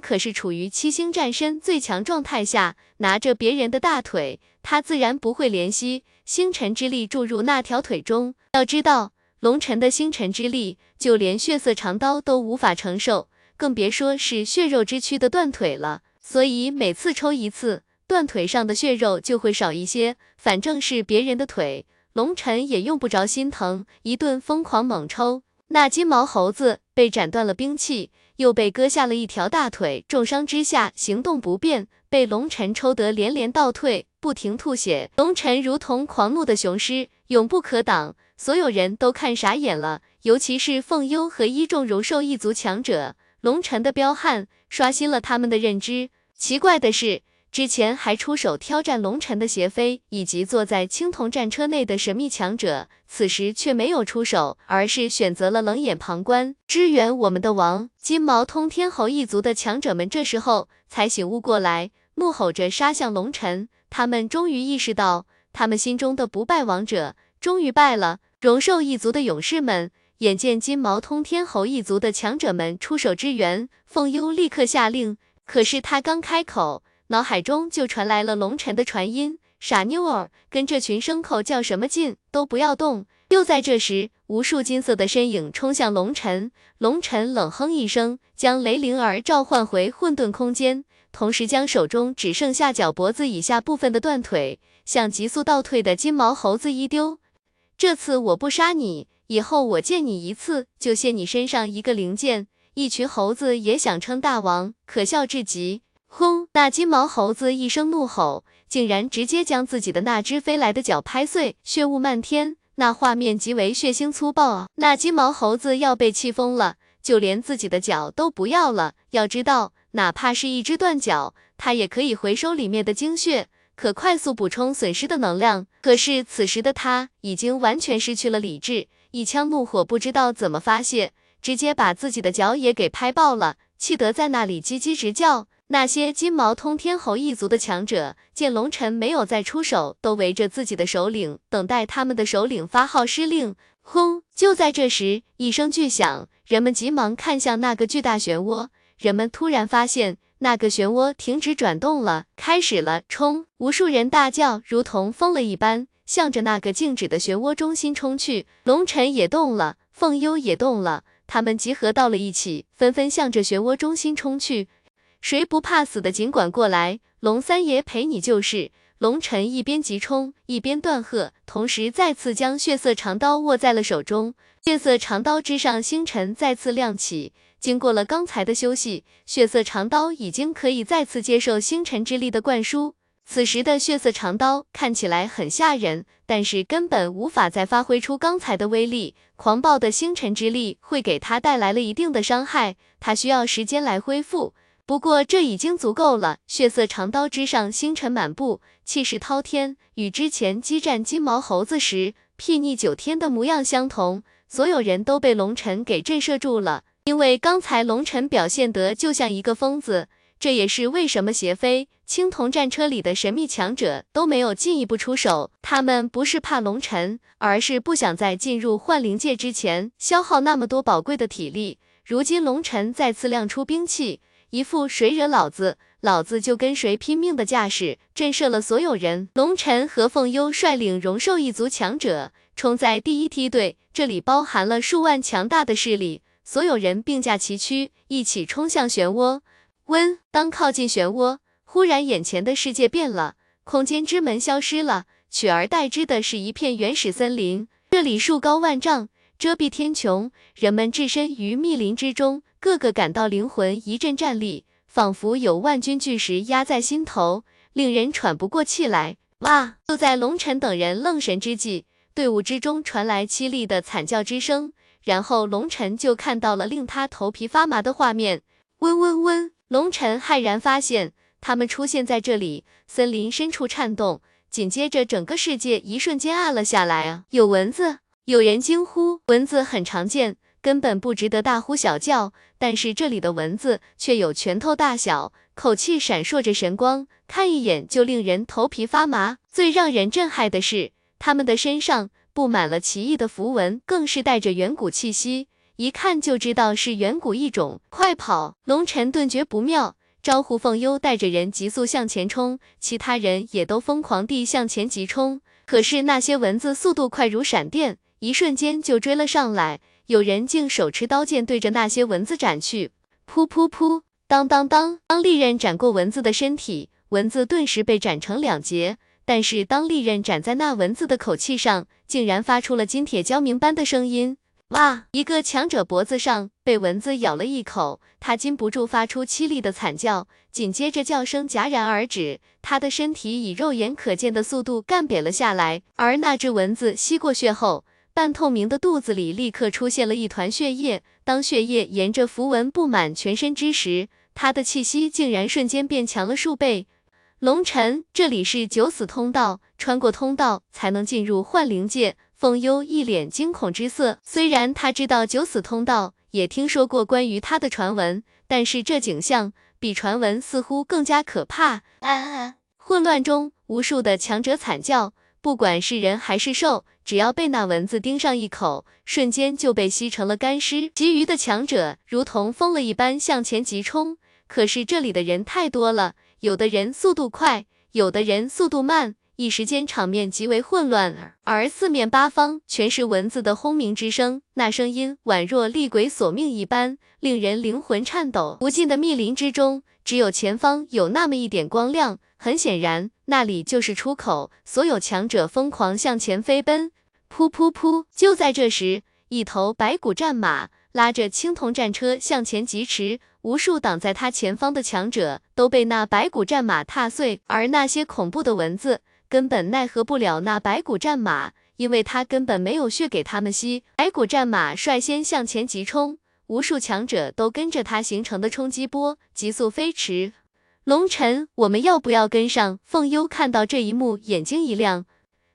可是处于七星战身最强状态下，拿着别人的大腿，他自然不会怜惜。星辰之力注入那条腿中，要知道龙尘的星辰之力，就连血色长刀都无法承受，更别说是血肉之躯的断腿了。所以每次抽一次，断腿上的血肉就会少一些。反正是别人的腿，龙尘也用不着心疼，一顿疯狂猛抽。那金毛猴子被斩断了兵器，又被割下了一条大腿，重伤之下行动不便，被龙尘抽得连连倒退。不停吐血，龙尘如同狂怒的雄狮，永不可挡。所有人都看傻眼了，尤其是凤幽和一众荣兽一族强者。龙尘的彪悍刷新了他们的认知。奇怪的是，之前还出手挑战龙尘的邪飞，以及坐在青铜战车内的神秘强者，此时却没有出手，而是选择了冷眼旁观，支援我们的王。金毛通天侯一族的强者们这时候才醒悟过来，怒吼着杀向龙尘。他们终于意识到，他们心中的不败王者终于败了。荣兽一族的勇士们眼见金毛通天侯一族的强者们出手支援，凤幽立刻下令。可是他刚开口，脑海中就传来了龙尘的传音：“傻妞儿，跟这群牲口较什么劲？都不要动！”就在这时，无数金色的身影冲向龙尘。龙尘冷哼一声，将雷灵儿召唤回混沌空间。同时将手中只剩下脚脖子以下部分的断腿，向急速倒退的金毛猴子一丢。这次我不杀你，以后我见你一次就卸你身上一个零件。一群猴子也想称大王，可笑至极！轰！那金毛猴子一声怒吼，竟然直接将自己的那只飞来的脚拍碎，血雾漫天，那画面极为血腥粗暴啊！那金毛猴子要被气疯了，就连自己的脚都不要了。要知道。哪怕是一只断脚，它也可以回收里面的精血，可快速补充损失的能量。可是此时的他已经完全失去了理智，一腔怒火不知道怎么发泄，直接把自己的脚也给拍爆了，气得在那里叽叽直叫。那些金毛通天侯一族的强者见龙尘没有再出手，都围着自己的首领，等待他们的首领发号施令。轰！就在这时，一声巨响，人们急忙看向那个巨大漩涡。人们突然发现，那个漩涡停止转动了，开始了冲！无数人大叫，如同疯了一般，向着那个静止的漩涡中心冲去。龙尘也动了，凤幽也动了，他们集合到了一起，纷纷向着漩涡中心冲去。谁不怕死的，尽管过来，龙三爷陪你就是。龙尘一边急冲，一边断喝，同时再次将血色长刀握在了手中。血色长刀之上，星辰再次亮起。经过了刚才的休息，血色长刀已经可以再次接受星辰之力的灌输。此时的血色长刀看起来很吓人，但是根本无法再发挥出刚才的威力。狂暴的星辰之力会给他带来了一定的伤害，他需要时间来恢复。不过这已经足够了。血色长刀之上星辰满布，气势滔天，与之前激战金毛猴子时睥睨九天的模样相同。所有人都被龙尘给震慑住了，因为刚才龙尘表现得就像一个疯子。这也是为什么邪飞、青铜战车里的神秘强者都没有进一步出手。他们不是怕龙尘，而是不想在进入幻灵界之前消耗那么多宝贵的体力。如今龙尘再次亮出兵器，一副谁惹老子，老子就跟谁拼命的架势，震慑了所有人。龙尘和凤幽率领荣兽一族强者冲在第一梯队，这里包含了数万强大的势力，所有人并驾齐驱，一起冲向漩涡。温，当靠近漩涡，忽然眼前的世界变了，空间之门消失了，取而代之的是一片原始森林。这里树高万丈，遮蔽天穹，人们置身于密林之中，个个感到灵魂一阵战栗，仿佛有万钧巨石压在心头，令人喘不过气来。哇！就在龙尘等人愣神之际，队伍之中传来凄厉的惨叫之声，然后龙尘就看到了令他头皮发麻的画面。嗡嗡嗡！龙尘骇然发现，他们出现在这里，森林深处颤动，紧接着整个世界一瞬间暗了下来啊！有蚊子！有人惊呼，蚊子很常见，根本不值得大呼小叫，但是这里的蚊子却有拳头大小，口气闪烁着神光，看一眼就令人头皮发麻。最让人震撼的是，他们的身上布满了奇异的符文，更是带着远古气息。一看就知道是远古异种，快跑！龙尘顿觉不妙，招呼凤幽带着人急速向前冲，其他人也都疯狂地向前急冲。可是那些蚊子速度快如闪电，一瞬间就追了上来，有人竟手持刀剑对着那些蚊子斩去，噗噗噗，当当当！当利刃斩过蚊子的身体，蚊子顿时被斩成两截。但是当利刃斩在那蚊子的口气上，竟然发出了金铁交鸣般的声音。哇！一个强者脖子上被蚊子咬了一口，他禁不住发出凄厉的惨叫，紧接着叫声戛然而止，他的身体以肉眼可见的速度干瘪了下来。而那只蚊子吸过血后，半透明的肚子里立刻出现了一团血液。当血液沿着符文布满全身之时，他的气息竟然瞬间变强了数倍。龙尘，这里是九死通道，穿过通道才能进入幻灵界。凤幽一脸惊恐之色，虽然他知道九死通道，也听说过关于他的传闻，但是这景象比传闻似乎更加可怕。啊！混乱中，无数的强者惨叫，不管是人还是兽，只要被那蚊子叮上一口，瞬间就被吸成了干尸。其余的强者如同疯了一般向前急冲，可是这里的人太多了，有的人速度快，有的人速度慢。一时间，场面极为混乱，而四面八方全是蚊子的轰鸣之声，那声音宛若厉鬼索命一般，令人灵魂颤抖。无尽的密林之中，只有前方有那么一点光亮，很显然，那里就是出口。所有强者疯狂向前飞奔，噗噗噗！就在这时，一头白骨战马拉着青铜战车向前疾驰，无数挡在他前方的强者都被那白骨战马踏碎，而那些恐怖的蚊子。根本奈何不了那白骨战马，因为他根本没有血给他们吸。白骨战马率先向前急冲，无数强者都跟着他形成的冲击波急速飞驰。龙尘，我们要不要跟上？凤幽看到这一幕，眼睛一亮。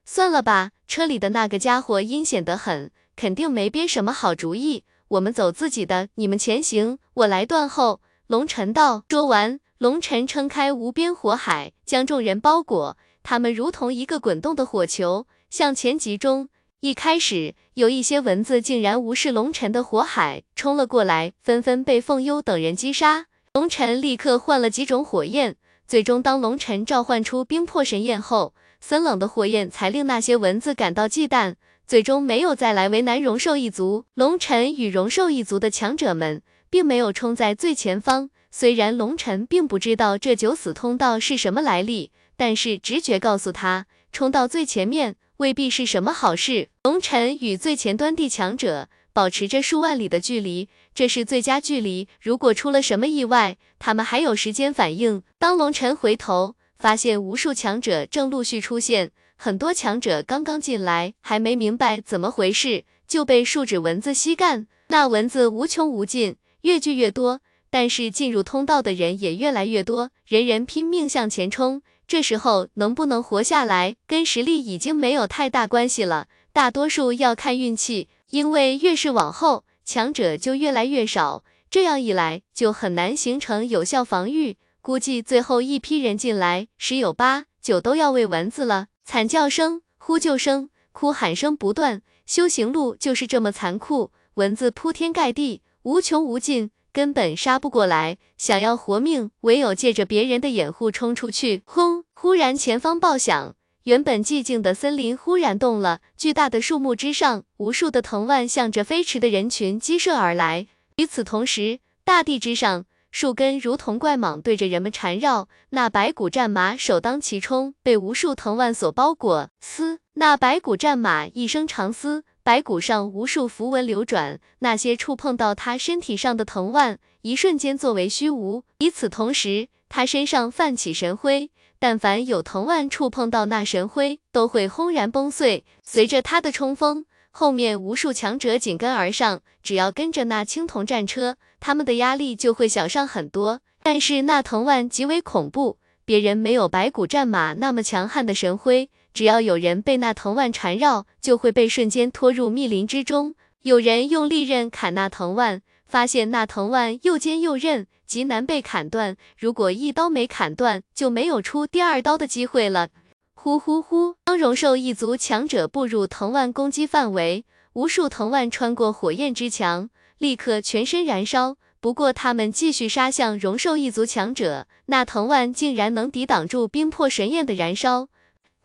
算了吧，车里的那个家伙阴险得很，肯定没憋什么好主意。我们走自己的，你们前行，我来断后。龙尘道。说完，龙尘撑开无边火海，将众人包裹。他们如同一个滚动的火球向前集中。一开始，有一些蚊子竟然无视龙尘的火海冲了过来，纷纷被凤幽等人击杀。龙尘立刻换了几种火焰，最终当龙尘召唤出冰魄神焰后，森冷的火焰才令那些蚊子感到忌惮，最终没有再来为难荣兽一族。龙尘与荣兽一族的强者们并没有冲在最前方，虽然龙尘并不知道这九死通道是什么来历。但是直觉告诉他，冲到最前面未必是什么好事。龙尘与最前端地强者保持着数万里的距离，这是最佳距离。如果出了什么意外，他们还有时间反应。当龙尘回头，发现无数强者正陆续出现，很多强者刚刚进来，还没明白怎么回事，就被数指蚊子吸干。那蚊子无穷无尽，越聚越多。但是进入通道的人也越来越多，人人拼命向前冲。这时候能不能活下来，跟实力已经没有太大关系了，大多数要看运气，因为越是往后，强者就越来越少，这样一来就很难形成有效防御。估计最后一批人进来，十有八九都要喂蚊子了。惨叫声、呼救声、哭喊声不断，修行路就是这么残酷，蚊子铺天盖地，无穷无尽，根本杀不过来。想要活命，唯有借着别人的掩护冲出去。轰！忽然前方爆响，原本寂静的森林忽然动了，巨大的树木之上，无数的藤蔓向着飞驰的人群激射而来。与此同时，大地之上。树根如同怪蟒对着人们缠绕，那白骨战马首当其冲，被无数藤蔓所包裹。嘶，那白骨战马一声长嘶，白骨上无数符文流转，那些触碰到他身体上的藤蔓，一瞬间作为虚无。与此同时，他身上泛起神灰，但凡有藤蔓触碰到那神灰，都会轰然崩碎。随着他的冲锋。后面无数强者紧跟而上，只要跟着那青铜战车，他们的压力就会小上很多。但是那藤蔓极为恐怖，别人没有白骨战马那么强悍的神辉，只要有人被那藤蔓缠绕，就会被瞬间拖入密林之中。有人用利刃砍那藤蔓，发现那藤蔓又尖又韧，极难被砍断。如果一刀没砍断，就没有出第二刀的机会了。呼呼呼！当荣兽一族强者步入藤蔓攻击范围，无数藤蔓穿过火焰之墙，立刻全身燃烧。不过他们继续杀向荣兽一族强者，那藤蔓竟然能抵挡住冰魄神焰的燃烧，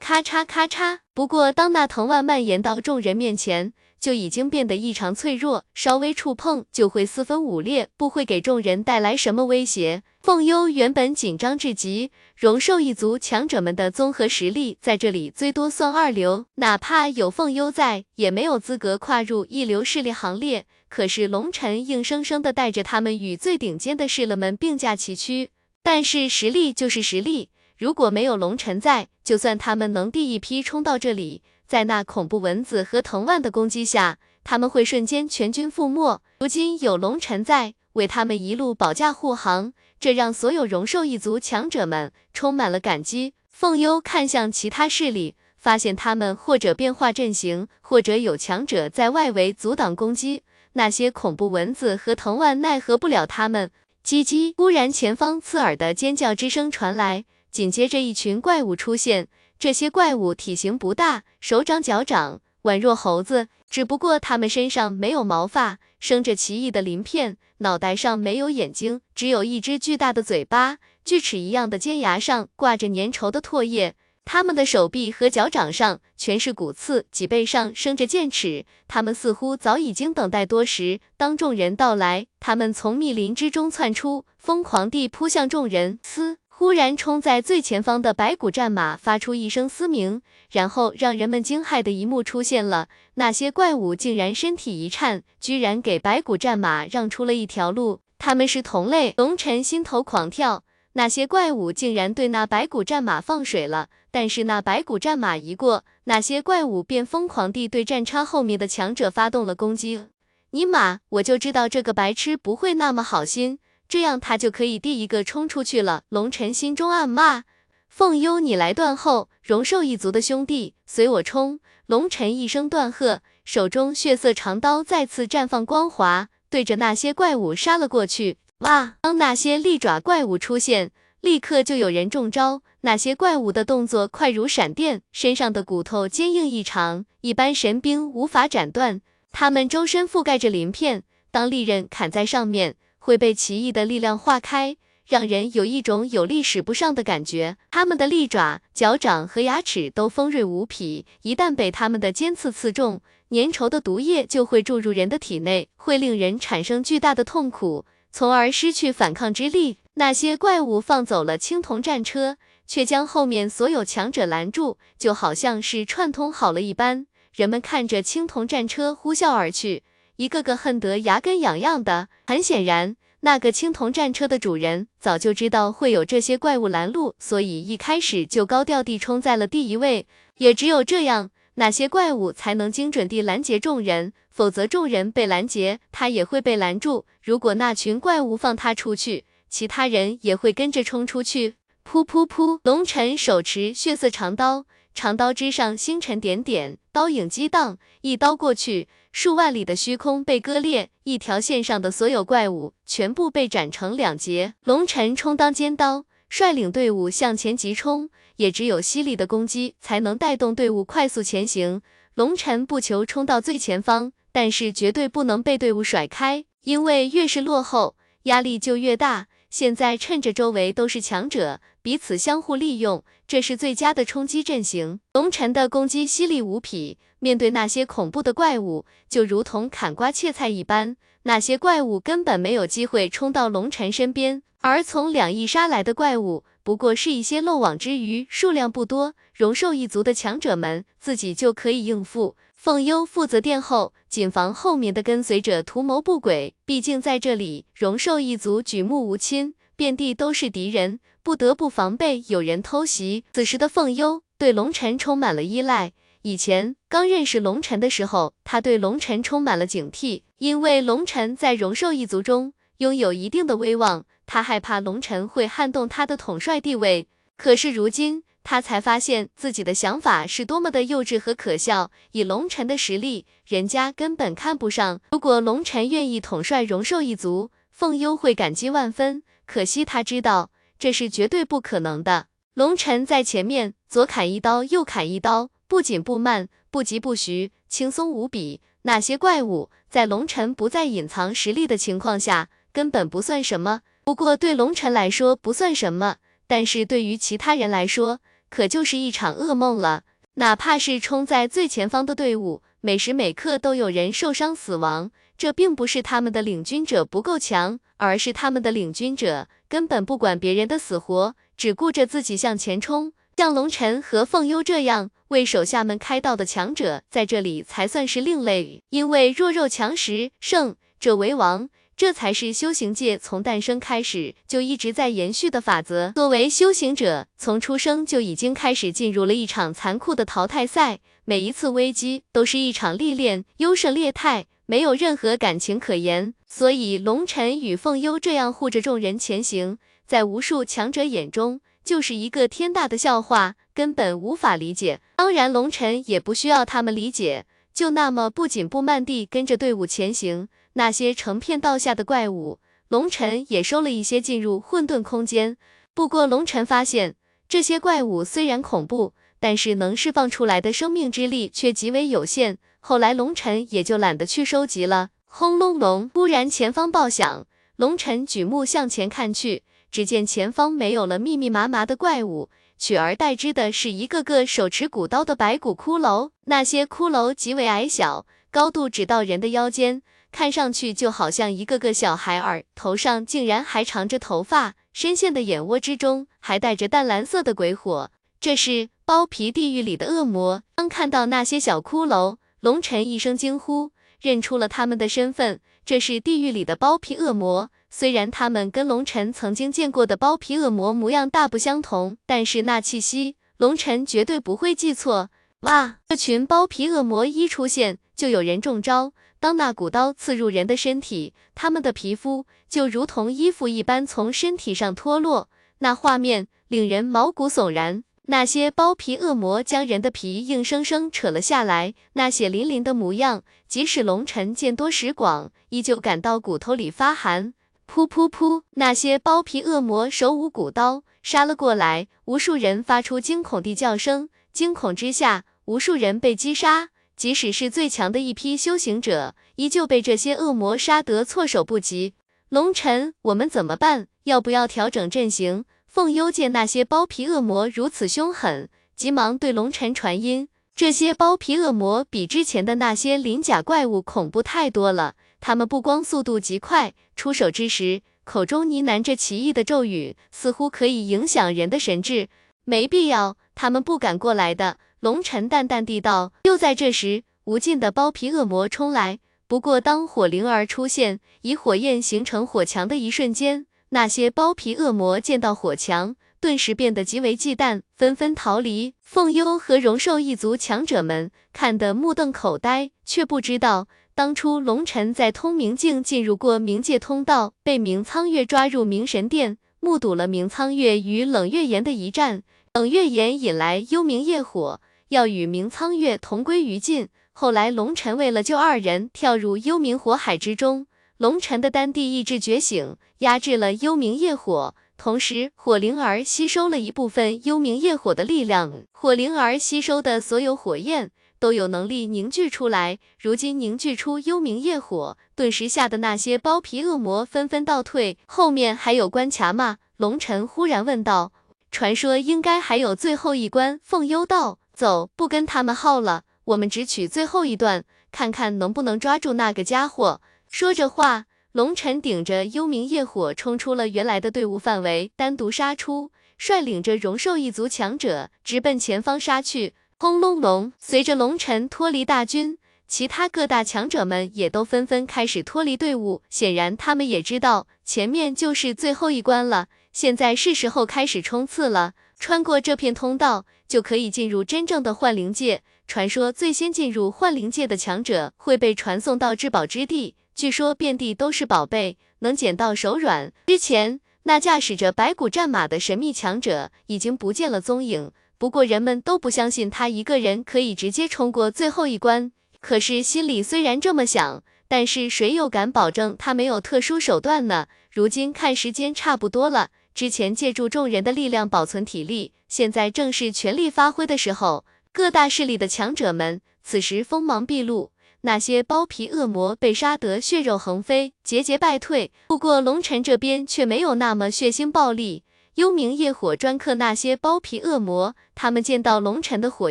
咔嚓咔嚓。不过当那藤蔓蔓延到众人面前，就已经变得异常脆弱，稍微触碰就会四分五裂，不会给众人带来什么威胁。凤幽原本紧张至极，荣兽一族强者们的综合实力在这里最多算二流，哪怕有凤幽在，也没有资格跨入一流势力行列。可是龙尘硬生生的带着他们与最顶尖的势力们并驾齐驱，但是实力就是实力，如果没有龙尘在，就算他们能第一批冲到这里。在那恐怖蚊子和藤蔓的攻击下，他们会瞬间全军覆没。如今有龙尘在为他们一路保驾护航，这让所有荣兽一族强者们充满了感激。凤幽看向其他势力，发现他们或者变化阵型，或者有强者在外围阻挡攻击。那些恐怖蚊子和藤蔓奈何不了他们。叽叽！忽然，前方刺耳的尖叫之声传来，紧接着一群怪物出现。这些怪物体型不大，手掌脚掌宛若猴子，只不过它们身上没有毛发，生着奇异的鳞片，脑袋上没有眼睛，只有一只巨大的嘴巴，锯齿一样的尖牙上挂着粘稠的唾液。它们的手臂和脚掌上全是骨刺，脊背上生着剑齿。它们似乎早已经等待多时，当众人到来，它们从密林之中窜出，疯狂地扑向众人。嘶！忽然，冲在最前方的白骨战马发出一声嘶鸣，然后让人们惊骇的一幕出现了：那些怪物竟然身体一颤，居然给白骨战马让出了一条路。他们是同类，龙尘心头狂跳。那些怪物竟然对那白骨战马放水了，但是那白骨战马一过，那些怪物便疯狂地对战车后面的强者发动了攻击。尼玛，我就知道这个白痴不会那么好心。这样他就可以第一个冲出去了。龙尘心中暗骂：“凤幽，你来断后！荣寿一族的兄弟，随我冲！”龙尘一声断喝，手中血色长刀再次绽放光华，对着那些怪物杀了过去。哇！当那些利爪怪物出现，立刻就有人中招。那些怪物的动作快如闪电，身上的骨头坚硬异常，一般神兵无法斩断。他们周身覆盖着鳞片，当利刃砍在上面。会被奇异的力量化开，让人有一种有力使不上的感觉。他们的利爪、脚掌和牙齿都锋锐无匹，一旦被他们的尖刺刺中，粘稠的毒液就会注入人的体内，会令人产生巨大的痛苦，从而失去反抗之力。那些怪物放走了青铜战车，却将后面所有强者拦住，就好像是串通好了一般。人们看着青铜战车呼啸而去。一个个恨得牙根痒痒的。很显然，那个青铜战车的主人早就知道会有这些怪物拦路，所以一开始就高调地冲在了第一位。也只有这样，那。些怪物才能精准地拦截众人，否则众人被拦截，他也会被拦住。如果那群怪物放他出去，其他人也会跟着冲出去。噗噗噗！龙尘手持血色长刀，长刀之上星辰点点，刀影激荡，一刀过去，数万里的虚空被割裂，一条线上的所有怪物全部被斩成两截。龙尘充当尖刀，率领队伍向前急冲，也只有犀利的攻击才能带动队伍快速前行。龙尘不求冲到最前方，但是绝对不能被队伍甩开，因为越是落后，压力就越大。现在趁着周围都是强者，彼此相互利用，这是最佳的冲击阵型。龙尘的攻击犀利无匹，面对那些恐怖的怪物，就如同砍瓜切菜一般，那些怪物根本没有机会冲到龙尘身边。而从两翼杀来的怪物，不过是一些漏网之鱼，数量不多，荣兽一族的强者们自己就可以应付。凤幽负责殿后，谨防后面的跟随者图谋不轨。毕竟在这里，荣寿一族举目无亲，遍地都是敌人，不得不防备有人偷袭。此时的凤幽对龙尘充满了依赖。以前刚认识龙尘的时候，他对龙尘充满了警惕，因为龙尘在荣寿一族中拥有一定的威望，他害怕龙尘会撼动他的统帅地位。可是如今，他才发现自己的想法是多么的幼稚和可笑。以龙尘的实力，人家根本看不上。如果龙尘愿意统帅荣兽一族，凤幽会感激万分。可惜他知道这是绝对不可能的。龙尘在前面左砍一刀，右砍一刀，不紧不慢，不疾不徐，轻松无比。那些怪物在龙尘不再隐藏实力的情况下，根本不算什么。不过对龙尘来说不算什么，但是对于其他人来说，可就是一场噩梦了。哪怕是冲在最前方的队伍，每时每刻都有人受伤死亡。这并不是他们的领军者不够强，而是他们的领军者根本不管别人的死活，只顾着自己向前冲。像龙尘和凤幽这样为手下们开道的强者，在这里才算是另类。因为弱肉强食，胜者为王。这才是修行界从诞生开始就一直在延续的法则。作为修行者，从出生就已经开始进入了一场残酷的淘汰赛，每一次危机都是一场历练，优胜劣汰，没有任何感情可言。所以，龙尘与凤幽这样护着众人前行，在无数强者眼中就是一个天大的笑话，根本无法理解。当然，龙尘也不需要他们理解，就那么不紧不慢地跟着队伍前行。那些成片倒下的怪物，龙尘也收了一些进入混沌空间。不过龙尘发现，这些怪物虽然恐怖，但是能释放出来的生命之力却极为有限。后来龙尘也就懒得去收集了。轰隆隆！突然前方爆响，龙尘举目向前看去，只见前方没有了密密麻麻的怪物，取而代之的是一个个手持骨刀的白骨骷髅。那些骷髅极为矮小，高度只到人的腰间。看上去就好像一个个小孩儿，头上竟然还长着头发，深陷的眼窝之中还带着淡蓝色的鬼火。这是包皮地狱里的恶魔。当看到那些小骷髅，龙尘一声惊呼，认出了他们的身份，这是地狱里的包皮恶魔。虽然他们跟龙尘曾经见过的包皮恶魔模样大不相同，但是那气息，龙尘绝对不会记错。哇！这群包皮恶魔一出现，就有人中招。当那骨刀刺入人的身体，他们的皮肤就如同衣服一般从身体上脱落，那画面令人毛骨悚然。那些包皮恶魔将人的皮硬生生扯了下来，那血淋淋的模样，即使龙尘见多识广，依旧感到骨头里发寒。噗噗噗，那些包皮恶魔手舞骨刀杀了过来，无数人发出惊恐的叫声，惊恐之下，无数人被击杀。即使是最强的一批修行者，依旧被这些恶魔杀得措手不及。龙尘，我们怎么办？要不要调整阵型？凤幽见那些包皮恶魔如此凶狠，急忙对龙尘传音。这些包皮恶魔比之前的那些鳞甲怪物恐怖太多了。他们不光速度极快，出手之时口中呢喃着奇异的咒语，似乎可以影响人的神智。没必要，他们不敢过来的。龙尘淡淡地道。就在这时，无尽的包皮恶魔冲来。不过，当火灵儿出现，以火焰形成火墙的一瞬间，那些包皮恶魔见到火墙，顿时变得极为忌惮，纷纷逃离。凤幽和荣寿一族强者们看得目瞪口呆，却不知道当初龙尘在通明境进入过冥界通道，被明苍月抓入冥神殿，目睹了明苍月与冷月岩的一战。冷月岩引来幽冥业火，要与明苍月同归于尽。后来龙尘为了救二人，跳入幽冥火海之中。龙尘的丹地意志觉醒，压制了幽冥业火。同时，火灵儿吸收了一部分幽冥业火的力量，火灵儿吸收的所有火焰都有能力凝聚出来。如今凝聚出幽冥业火，顿时吓得那些包皮恶魔纷纷倒退。后面还有关卡吗？龙尘忽然问道。传说应该还有最后一关。凤幽道，走，不跟他们耗了，我们只取最后一段，看看能不能抓住那个家伙。说着话。龙尘顶着幽冥业火冲出了原来的队伍范围，单独杀出，率领着荣兽一族强者直奔前方杀去。轰隆隆，随着龙尘脱离大军，其他各大强者们也都纷纷开始脱离队伍。显然，他们也知道前面就是最后一关了，现在是时候开始冲刺了。穿过这片通道，就可以进入真正的幻灵界。传说最先进入幻灵界的强者会被传送到至宝之地。据说遍地都是宝贝，能捡到手软。之前那驾驶着白骨战马的神秘强者已经不见了踪影，不过人们都不相信他一个人可以直接冲过最后一关。可是心里虽然这么想，但是谁又敢保证他没有特殊手段呢？如今看时间差不多了，之前借助众人的力量保存体力，现在正是全力发挥的时候。各大势力的强者们此时锋芒毕露。那些包皮恶魔被杀得血肉横飞，节节败退。不过龙尘这边却没有那么血腥暴力，幽冥业火专克那些包皮恶魔。他们见到龙尘的火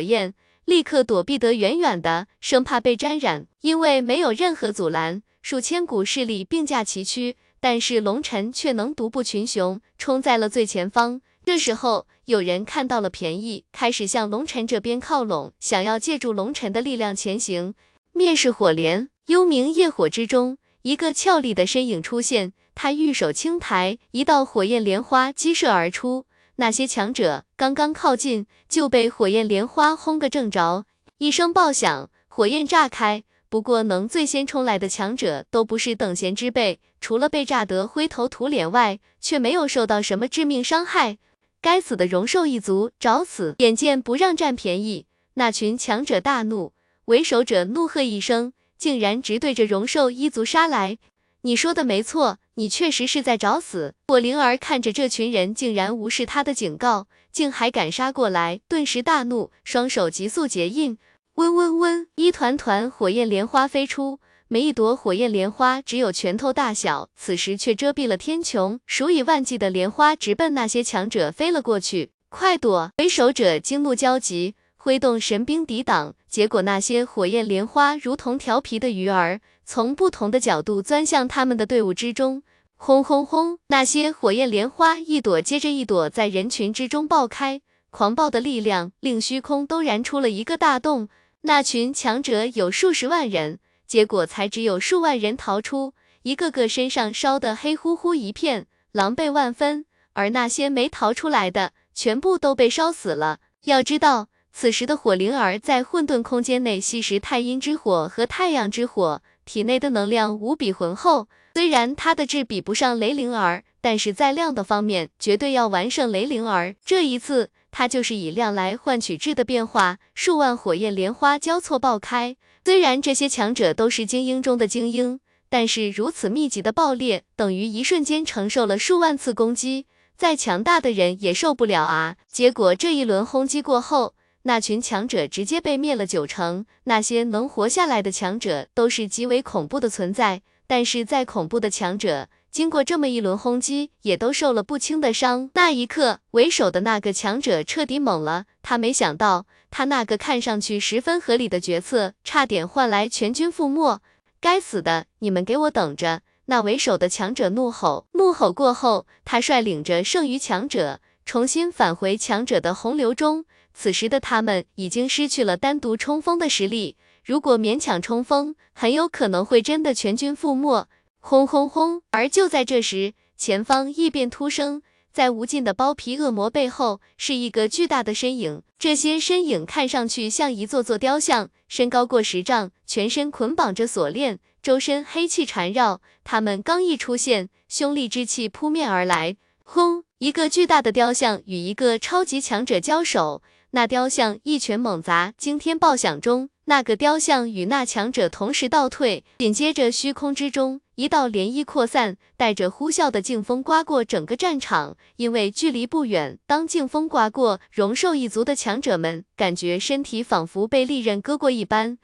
焰，立刻躲避得远远的，生怕被沾染。因为没有任何阻拦，数千股势力并驾齐驱，但是龙尘却能独步群雄，冲在了最前方。这时候，有人看到了便宜，开始向龙尘这边靠拢，想要借助龙尘的力量前行。灭世火莲，幽冥业火之中，一个俏丽的身影出现。他玉手轻抬，一道火焰莲花激射而出。那些强者刚刚靠近，就被火焰莲花轰个正着。一声爆响，火焰炸开。不过，能最先冲来的强者都不是等闲之辈，除了被炸得灰头土脸外，却没有受到什么致命伤害。该死的荣兽一族，找死！眼见不让占便宜，那群强者大怒。为首者怒喝一声，竟然直对着荣兽一族杀来。你说的没错，你确实是在找死。火灵儿看着这群人竟然无视他的警告，竟还敢杀过来，顿时大怒，双手急速结印，嗡嗡嗡，一团团火焰莲花飞出。每一朵火焰莲花只有拳头大小，此时却遮蔽了天穹，数以万计的莲花直奔那些强者飞了过去。快躲！为首者惊怒交集。挥动神兵抵挡，结果那些火焰莲花如同调皮的鱼儿，从不同的角度钻向他们的队伍之中。轰轰轰！那些火焰莲花一朵接着一朵在人群之中爆开，狂暴的力量令虚空都燃出了一个大洞。那群强者有数十万人，结果才只有数万人逃出，一个个身上烧得黑乎乎一片，狼狈万分。而那些没逃出来的，全部都被烧死了。要知道。此时的火灵儿在混沌空间内吸食太阴之火和太阳之火，体内的能量无比浑厚。虽然他的质比不上雷灵儿，但是在量的方面绝对要完胜雷灵儿。这一次，他就是以量来换取质的变化，数万火焰莲花交错爆开。虽然这些强者都是精英中的精英，但是如此密集的爆裂，等于一瞬间承受了数万次攻击，再强大的人也受不了啊！结果这一轮轰击过后，那群强者直接被灭了九成，那些能活下来的强者都是极为恐怖的存在。但是再恐怖的强者，经过这么一轮轰击，也都受了不轻的伤。那一刻，为首的那个强者彻底懵了，他没想到，他那个看上去十分合理的决策，差点换来全军覆没。该死的，你们给我等着！那为首的强者怒吼，怒吼过后，他率领着剩余强者，重新返回强者的洪流中。此时的他们已经失去了单独冲锋的实力，如果勉强冲锋，很有可能会真的全军覆没。轰轰轰！而就在这时，前方异变突生，在无尽的包皮恶魔背后，是一个巨大的身影。这些身影看上去像一座座雕像，身高过十丈，全身捆绑着锁链，周身黑气缠绕。他们刚一出现，凶戾之气扑面而来。轰！一个巨大的雕像与一个超级强者交手，那雕像一拳猛砸，惊天爆响中，那个雕像与那强者同时倒退，紧接着虚空之中一道涟漪扩散，带着呼啸的劲风刮过整个战场。因为距离不远，当劲风刮过，荣兽一族的强者们感觉身体仿佛被利刃割过一般。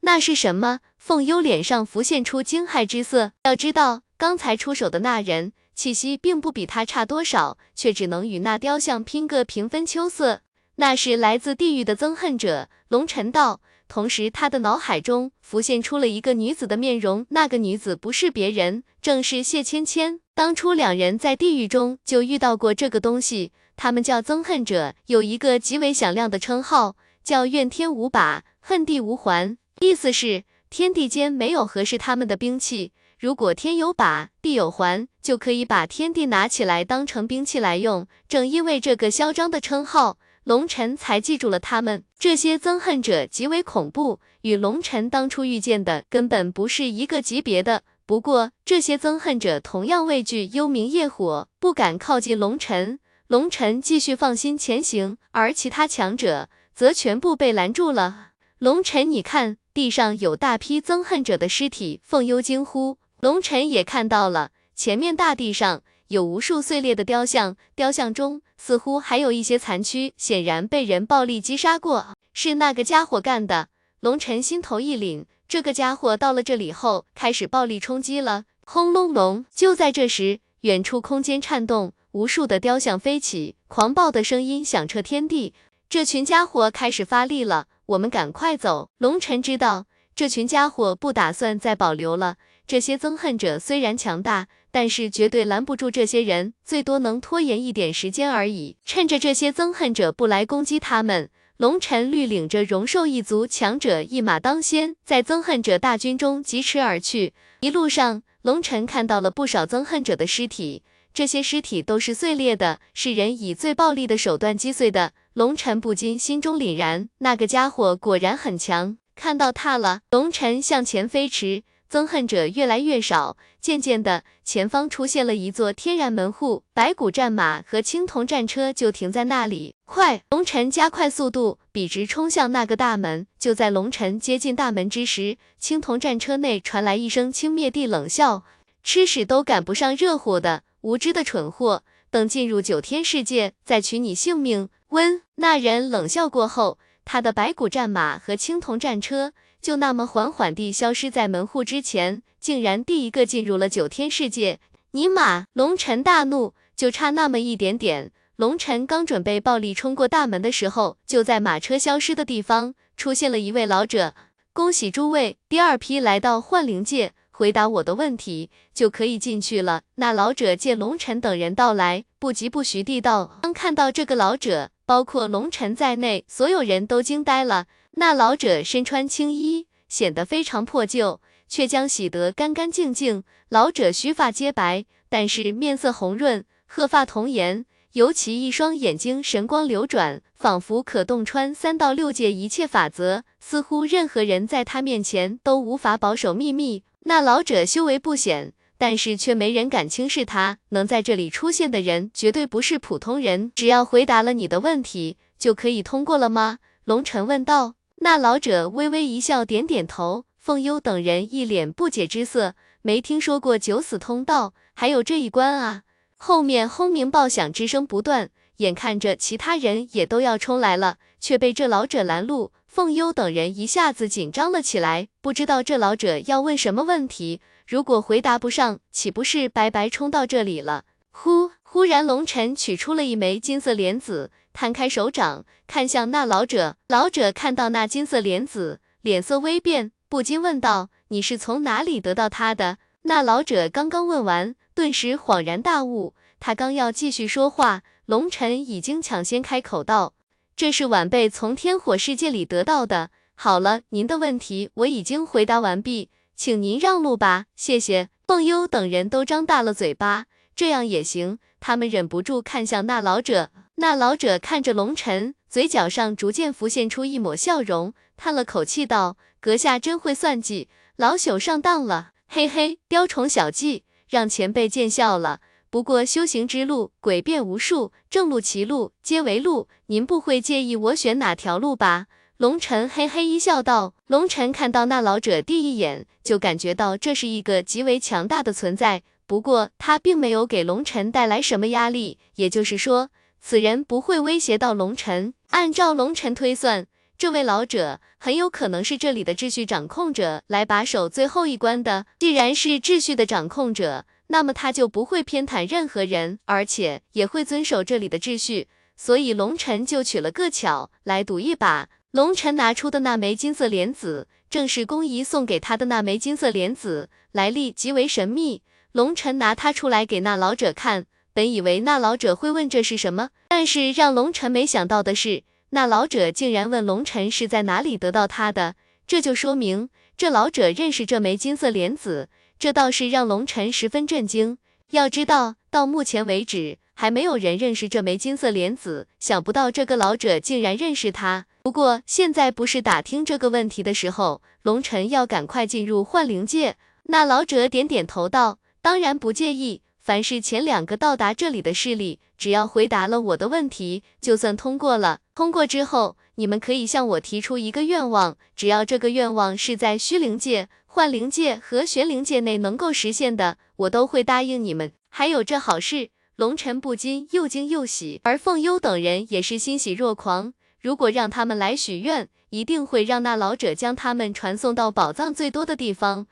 那是什么？凤幽脸上浮现出惊骇之色。要知道，刚才出手的那人。气息并不比他差多少，却只能与那雕像拼个平分秋色。那是来自地狱的憎恨者龙尘道。同时，他的脑海中浮现出了一个女子的面容，那个女子不是别人，正是谢芊芊。当初两人在地狱中就遇到过这个东西，他们叫憎恨者，有一个极为响亮的称号，叫怨天无把，恨地无还，意思是天地间没有合适他们的兵器。如果天有把，地有还，就可以把天地拿起来当成兵器来用。正因为这个嚣张的称号，龙尘才记住了他们。这些憎恨者极为恐怖，与龙尘当初遇见的根本不是一个级别的。不过，这些憎恨者同样畏惧幽冥业火，不敢靠近龙尘。龙尘继续放心前行，而其他强者则全部被拦住了。龙尘，你看，地上有大批憎恨者的尸体。凤幽惊呼。龙尘也看到了，前面大地上有无数碎裂的雕像，雕像中似乎还有一些残躯，显然被人暴力击杀过，是那个家伙干的。龙尘心头一凛，这个家伙到了这里后，开始暴力冲击了。轰隆隆！就在这时，远处空间颤动，无数的雕像飞起，狂暴的声音响彻天地。这群家伙开始发力了，我们赶快走。龙尘知道，这群家伙不打算再保留了。这些憎恨者虽然强大，但是绝对拦不住这些人，最多能拖延一点时间而已。趁着这些憎恨者不来攻击他们，龙尘率领着荣兽一族强者一马当先，在憎恨者大军中疾驰而去。一路上，龙尘看到了不少憎恨者的尸体，这些尸体都是碎裂的，是人以最暴力的手段击碎的。龙尘不禁心中凛然，那个家伙果然很强。看到他了，龙尘向前飞驰。憎恨者越来越少，渐渐的，前方出现了一座天然门户，白骨战马和青铜战车就停在那里。快！龙尘加快速度，笔直冲向那个大门。就在龙尘接近大门之时，青铜战车内传来一声轻蔑地冷笑：“吃屎都赶不上热乎的，无知的蠢货！等进入九天世界，再取你性命！”温，那人冷笑过后，他的白骨战马和青铜战车。就那么缓缓地消失在门户之前，竟然第一个进入了九天世界。尼玛！龙尘大怒，就差那么一点点。龙尘刚准备暴力冲过大门的时候，就在马车消失的地方出现了一位老者。恭喜诸位，第二批来到幻灵界，回答我的问题就可以进去了。那老者见龙尘等人到来，不疾不徐地道。当看到这个老者，包括龙尘在内，所有人都惊呆了。那老者身穿青衣，显得非常破旧，却将洗得干干净净。老者须发皆白，但是面色红润，鹤发童颜，尤其一双眼睛神光流转，仿佛可洞穿三到六界一切法则，似乎任何人在他面前都无法保守秘密。那老者修为不显，但是却没人敢轻视他。能在这里出现的人，绝对不是普通人。只要回答了你的问题，就可以通过了吗？龙尘问道。那老者微微一笑，点点头。凤幽等人一脸不解之色，没听说过九死通道，还有这一关啊！后面轰鸣爆响之声不断，眼看着其他人也都要冲来了，却被这老者拦路。凤幽等人一下子紧张了起来，不知道这老者要问什么问题，如果回答不上，岂不是白白冲到这里了？忽！忽然，龙尘取出了一枚金色莲子。摊开手掌，看向那老者。老者看到那金色莲子，脸色微变，不禁问道：“你是从哪里得到它的？”那老者刚刚问完，顿时恍然大悟。他刚要继续说话，龙尘已经抢先开口道：“这是晚辈从天火世界里得到的。好了，您的问题我已经回答完毕，请您让路吧，谢谢。”凤幽等人都张大了嘴巴。这样也行。他们忍不住看向那老者，那老者看着龙尘，嘴角上逐渐浮现出一抹笑容，叹了口气道：“阁下真会算计，老朽上当了，嘿嘿，雕虫小技，让前辈见笑了。不过修行之路诡辩无数，正路歧路皆为路，您不会介意我选哪条路吧？”龙尘嘿嘿一笑，道：“龙尘看到那老者第一眼，就感觉到这是一个极为强大的存在。不过他并没有给龙尘带来什么压力，也就是说，此人不会威胁到龙尘。按照龙尘推算，这位老者很有可能是这里的秩序掌控者，来把守最后一关的。既然是秩序的掌控者，那么他就不会偏袒任何人，而且也会遵守这里的秩序。所以龙尘就取了个巧来赌一把。”龙尘拿出的那枚金色莲子，正是宫仪送给他的那枚金色莲子，来历极为神秘。龙尘拿它出来给那老者看，本以为那老者会问这是什么，但是让龙尘没想到的是，那老者竟然问龙尘是在哪里得到它的，这就说明这老者认识这枚金色莲子，这倒是让龙尘十分震惊。要知道，到目前为止，还没有人认识这枚金色莲子，想不到这个老者竟然认识它。不过现在不是打听这个问题的时候，龙尘要赶快进入幻灵界。那老者点点头道：“当然不介意，凡是前两个到达这里的势力，只要回答了我的问题，就算通过了。通过之后，你们可以向我提出一个愿望，只要这个愿望是在虚灵界、幻灵界和玄灵界内能够实现的，我都会答应你们。还有这好事。”龙尘不禁又惊又喜，而凤幽等人也是欣喜若狂。如果让他们来许愿，一定会让那老者将他们传送到宝藏最多的地方。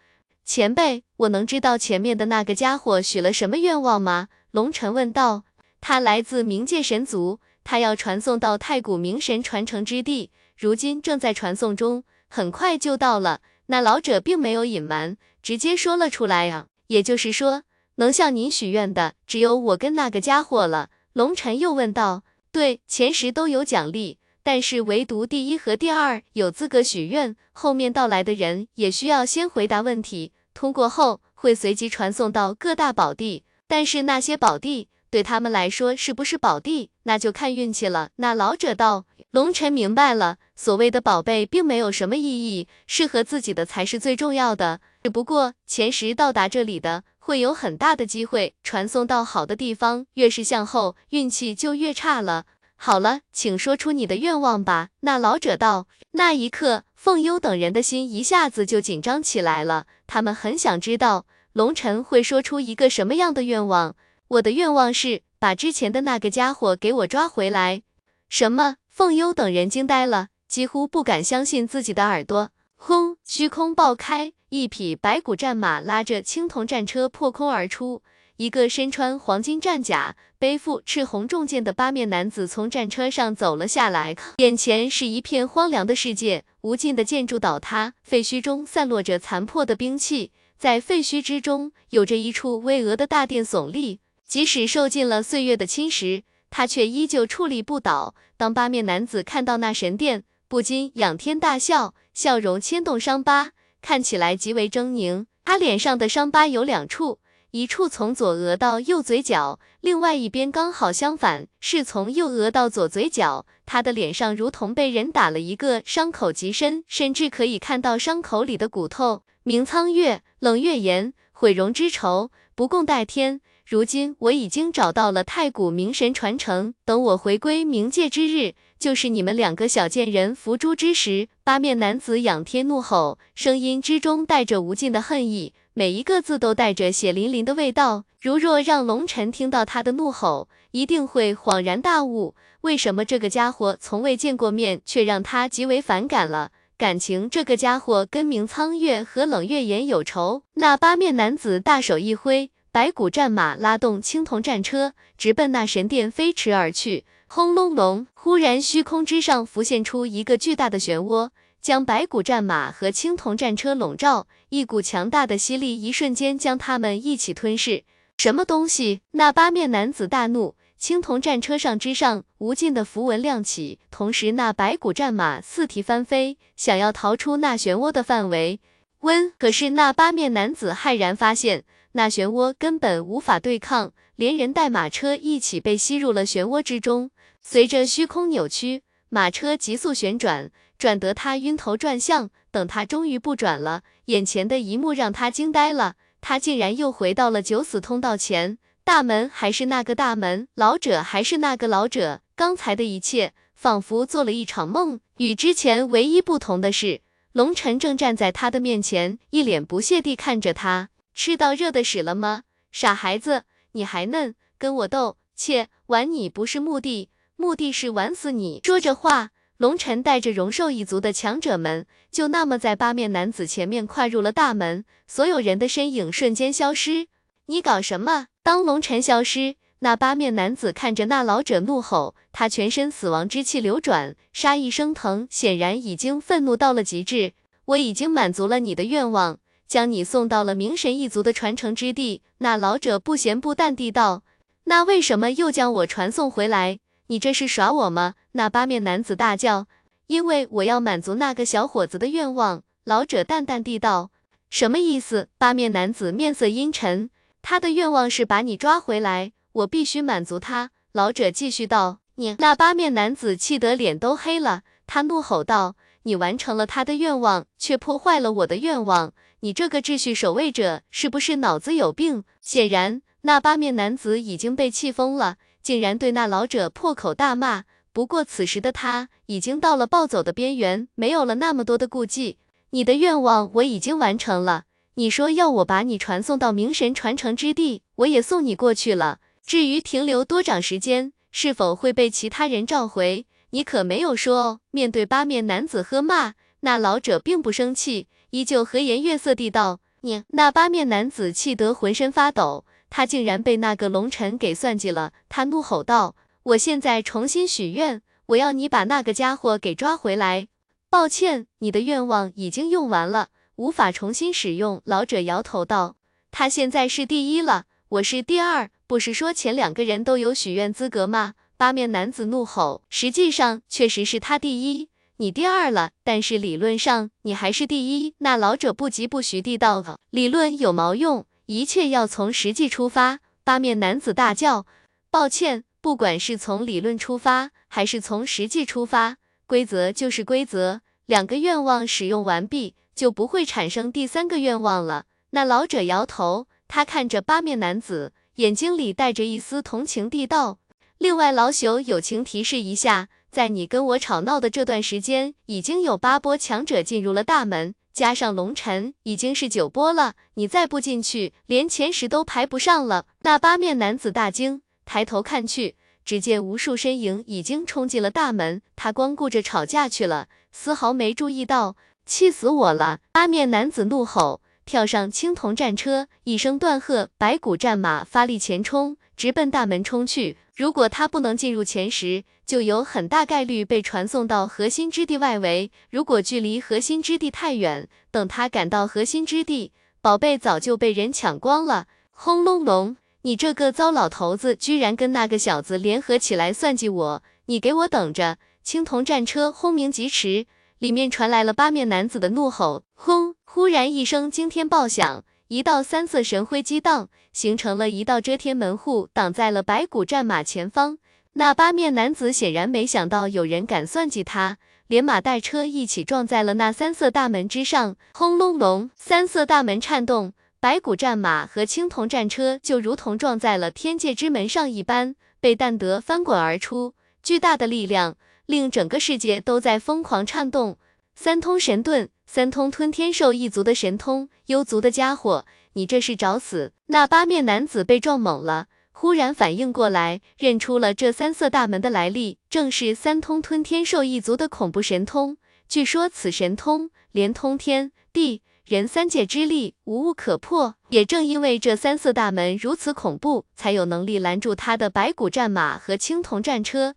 前辈，我能知道前面的那个家伙许了什么愿望吗？龙尘问道。他来自冥界神族，他要传送到太古冥神传承之地，如今正在传送中，很快就到了。那老者并没有隐瞒，直接说了出来啊。也就是说，能向您许愿的只有我跟那个家伙了。龙尘又问道。对，前十都有奖励。但是唯独第一和第二有资格许愿，后面到来的人也需要先回答问题，通过后会随即传送到各大宝地。但是那些宝地对他们来说是不是宝地，那就看运气了。那老者道，龙尘明白了，所谓的宝贝并没有什么意义，适合自己的才是最重要的。只不过前十到达这里的会有很大的机会传送到好的地方，越是向后运气就越差了。好了，请说出你的愿望吧。那老者道。那一刻，凤幽等人的心一下子就紧张起来了。他们很想知道龙尘会说出一个什么样的愿望。我的愿望是把之前的那个家伙给我抓回来。什么？凤幽等人惊呆了，几乎不敢相信自己的耳朵。轰！虚空爆开，一匹白骨战马拉着青铜战车破空而出。一个身穿黄金战甲、背负赤红重剑的八面男子从战车上走了下来，眼前是一片荒凉的世界，无尽的建筑倒塌，废墟中散落着残破的兵器，在废墟之中有着一处巍峨的大殿耸立，即使受尽了岁月的侵蚀，它却依旧矗立不倒。当八面男子看到那神殿，不禁仰天大笑，笑容牵动伤疤，看起来极为狰狞。他脸上的伤疤有两处。一处从左额到右嘴角，另外一边刚好相反，是从右额到左嘴角。他的脸上如同被人打了一个伤口极深，甚至可以看到伤口里的骨头。明苍月，冷月言，毁容之仇，不共戴天。如今我已经找到了太古冥神传承，等我回归冥界之日，就是你们两个小贱人伏诛之时。八面男子仰天怒吼，声音之中带着无尽的恨意。每一个字都带着血淋淋的味道。如若让龙尘听到他的怒吼，一定会恍然大悟，为什么这个家伙从未见过面，却让他极为反感了。感情这个家伙跟明苍月和冷月言有仇。那八面男子大手一挥，白骨战马拉动青铜战车，直奔那神殿飞驰而去。轰隆隆！忽然，虚空之上浮现出一个巨大的漩涡。将白骨战马和青铜战车笼罩，一股强大的吸力一瞬间将他们一起吞噬。什么东西？那八面男子大怒，青铜战车上之上无尽的符文亮起，同时那白骨战马四蹄翻飞，想要逃出那漩涡的范围。温。可是那八面男子骇然发现，那漩涡根本无法对抗，连人带马车一起被吸入了漩涡之中。随着虚空扭曲，马车急速旋转，转得他晕头转向。等他终于不转了，眼前的一幕让他惊呆了，他竟然又回到了九死通道前。大门还是那个大门，老者还是那个老者，刚才的一切仿佛做了一场梦。与之前唯一不同的是，龙晨正站在他的面前，一脸不屑地看着他。吃到热的屎了吗？傻孩子，你还嫩，跟我斗？切，玩你不是目的，目的是玩死你。说着话，龙晨带着荣兽一族的强者们，就那么在八面男子前面跨入了大门，所有人的身影瞬间消失。你搞什么？当龙尘消失，那八面男子看着那老者怒吼，他全身死亡之气流转，杀意升腾，显然已经愤怒到了极致。我已经满足了你的愿望，将你送到了明神一族的传承之地。那老者不咸不淡地道。那为什么又将我传送回来？你这是耍我吗？那八面男子大叫。因为我要满足那个小伙子的愿望。老者淡淡地道。什么意思？八面男子面色阴沉。他的愿望是把你抓回来，我必须满足他。老者继续道：“你那八面男子气得脸都黑了，他怒吼道：‘你完成了他的愿望，却破坏了我的愿望，你这个秩序守卫者是不是脑子有病？’显然，那八面男子已经被气疯了，竟然对那老者破口大骂。不过此时的他已经到了暴走的边缘，没有了那么多的顾忌。你的愿望我已经完成了。”你说要我把你传送到明神传承之地，我也送你过去了。至于停留多长时间，是否会被其他人召回，你可没有说哦。面对八面男子喝骂，那老者并不生气，依旧和颜悦色地道：“你那八面男子气得浑身发抖，他竟然被那个龙尘给算计了。他怒吼道：我现在重新许愿，我要你把那个家伙给抓回来。抱歉，你的愿望已经用完了。”无法重新使用。老者摇头道：“他现在是第一了，我是第二，不是说前两个人都有许愿资格吗？”八面男子怒吼：“实际上确实是他第一，你第二了，但是理论上你还是第一。”那老者不疾不徐地道：“理论有毛用？一切要从实际出发。”八面男子大叫：“抱歉，不管是从理论出发，还是从实际出发，规则就是规则。两个愿望使用完毕。”就不会产生第三个愿望了。那老者摇头，他看着八面男子，眼睛里带着一丝同情地道：“另外，老朽友情提示一下，在你跟我吵闹的这段时间，已经有八波强者进入了大门，加上龙尘，已经是九波了。你再不进去，连前十都排不上了。”那八面男子大惊，抬头看去，只见无数身影已经冲进了大门，他光顾着吵架去了，丝毫没注意到。气死我了！八面男子怒吼，跳上青铜战车，一声断喝，白骨战马发力前冲，直奔大门冲去。如果他不能进入前十，就有很大概率被传送到核心之地外围。如果距离核心之地太远，等他赶到核心之地，宝贝早就被人抢光了。轰隆隆！你这个糟老头子，居然跟那个小子联合起来算计我！你给我等着！青铜战车轰鸣疾驰。里面传来了八面男子的怒吼，轰！忽然一声惊天爆响，一道三色神辉激荡，形成了一道遮天门户，挡在了白骨战马前方。那八面男子显然没想到有人敢算计他，连马带车一起撞在了那三色大门之上，轰隆隆，三色大门颤动，白骨战马和青铜战车就如同撞在了天界之门上一般，被弹得翻滚而出，巨大的力量。令整个世界都在疯狂颤动。三通神盾，三通吞天兽一族的神通，幽族的家伙，你这是找死！那八面男子被撞懵了，忽然反应过来，认出了这三色大门的来历，正是三通吞天兽一族的恐怖神通。据说此神通连通天地人三界之力，无物可破。也正因为这三色大门如此恐怖，才有能力拦住他的白骨战马和青铜战车。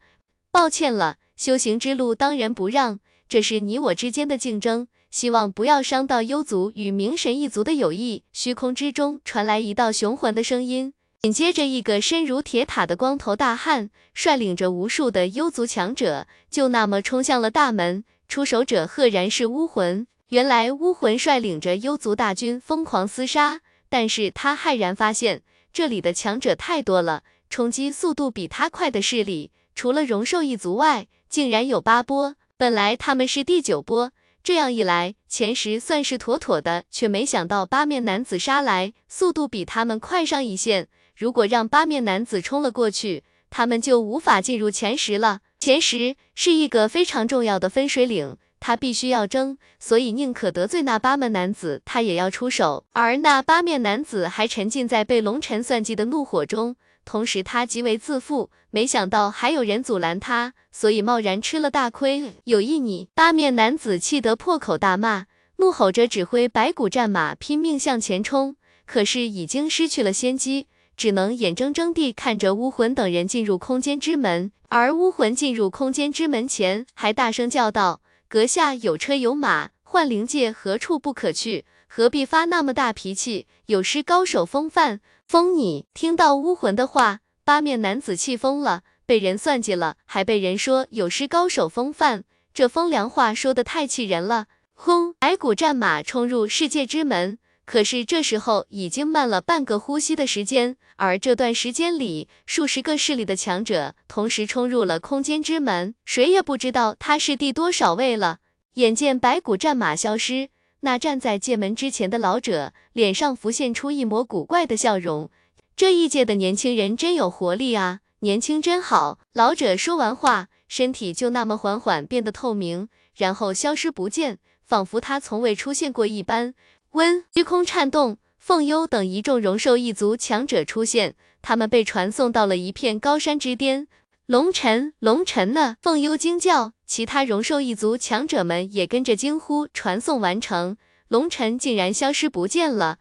抱歉了。修行之路当仁不让，这是你我之间的竞争，希望不要伤到幽族与明神一族的友谊。虚空之中传来一道雄浑的声音，紧接着一个身如铁塔的光头大汉，率领着无数的幽族强者，就那么冲向了大门。出手者赫然是巫魂。原来巫魂率领着幽族大军疯狂厮杀，但是他骇然发现这里的强者太多了，冲击速度比他快的势力，除了荣兽一族外，竟然有八波。本来他们是第九波，这样一来前十算是妥妥的，却没想到八面男子杀来，速度比他们快上一线。如果让八面男子冲了过去，他们就无法进入前十了。前十是一个非常重要的分水岭，他必须要争，所以宁可得罪那八面男子，他也要出手。而那八面男子还沉浸在被龙尘算计的怒火中，同时他极为自负，没想到还有人阻拦他，所以贸然吃了大亏。有一你！八面男子气得破口大骂，怒吼着指挥白骨战马拼命向前冲，可是已经失去了先机。只能眼睁睁地看着巫魂等人进入空间之门，而巫魂进入空间之门前，还大声叫道：“阁下有车有马，幻灵界何处不可去？何必发那么大脾气？有失高手风范。”疯你！听到巫魂的话，八面男子气疯了，被人算计了，还被人说有失高手风范，这风凉话说的太气人了。轰！白骨战马冲入世界之门。可是这时候已经慢了半个呼吸的时间，而这段时间里，数十个势力的强者同时冲入了空间之门，谁也不知道他是第多少位了。眼见白骨战马消失，那站在界门之前的老者脸上浮现出一抹古怪的笑容。这一届的年轻人真有活力啊，年轻真好。老者说完话，身体就那么缓缓变得透明，然后消失不见，仿佛他从未出现过一般。温虚空颤动，凤幽等一众荣兽一族强者出现，他们被传送到了一片高山之巅。龙尘，龙尘呢？凤幽惊叫，其他荣兽一族强者们也跟着惊呼。传送完成，龙尘竟然消失不见了。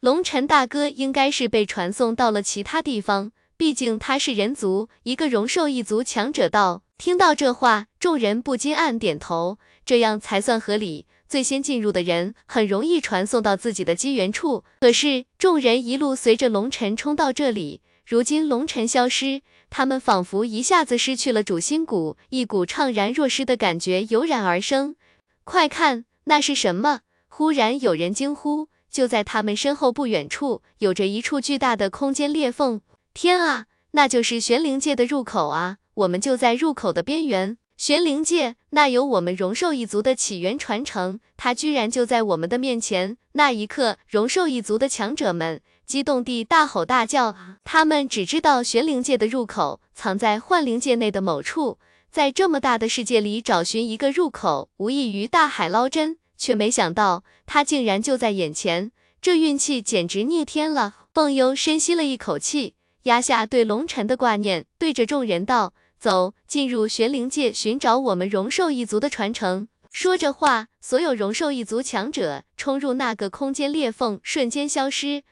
龙尘大哥应该是被传送到了其他地方，毕竟他是人族。一个荣兽一族强者道。听到这话，众人不禁暗点头，这样才算合理。最先进入的人很容易传送到自己的机缘处，可是众人一路随着龙尘冲到这里，如今龙尘消失，他们仿佛一下子失去了主心骨，一股怅然若失的感觉油然而生。快看，那是什么？忽然有人惊呼，就在他们身后不远处，有着一处巨大的空间裂缝。天啊，那就是玄灵界的入口啊！我们就在入口的边缘。玄灵界，那有我们荣兽一族的起源传承，它居然就在我们的面前。那一刻，荣兽一族的强者们激动地大吼大叫。他们只知道玄灵界的入口藏在幻灵界内的某处，在这么大的世界里找寻一个入口，无异于大海捞针，却没想到它竟然就在眼前。这运气简直逆天了！凤幽深吸了一口气，压下对龙尘的挂念，对着众人道。走进入玄灵界，寻找我们荣兽一族的传承。说着话，所有荣兽一族强者冲入那个空间裂缝，瞬间消失。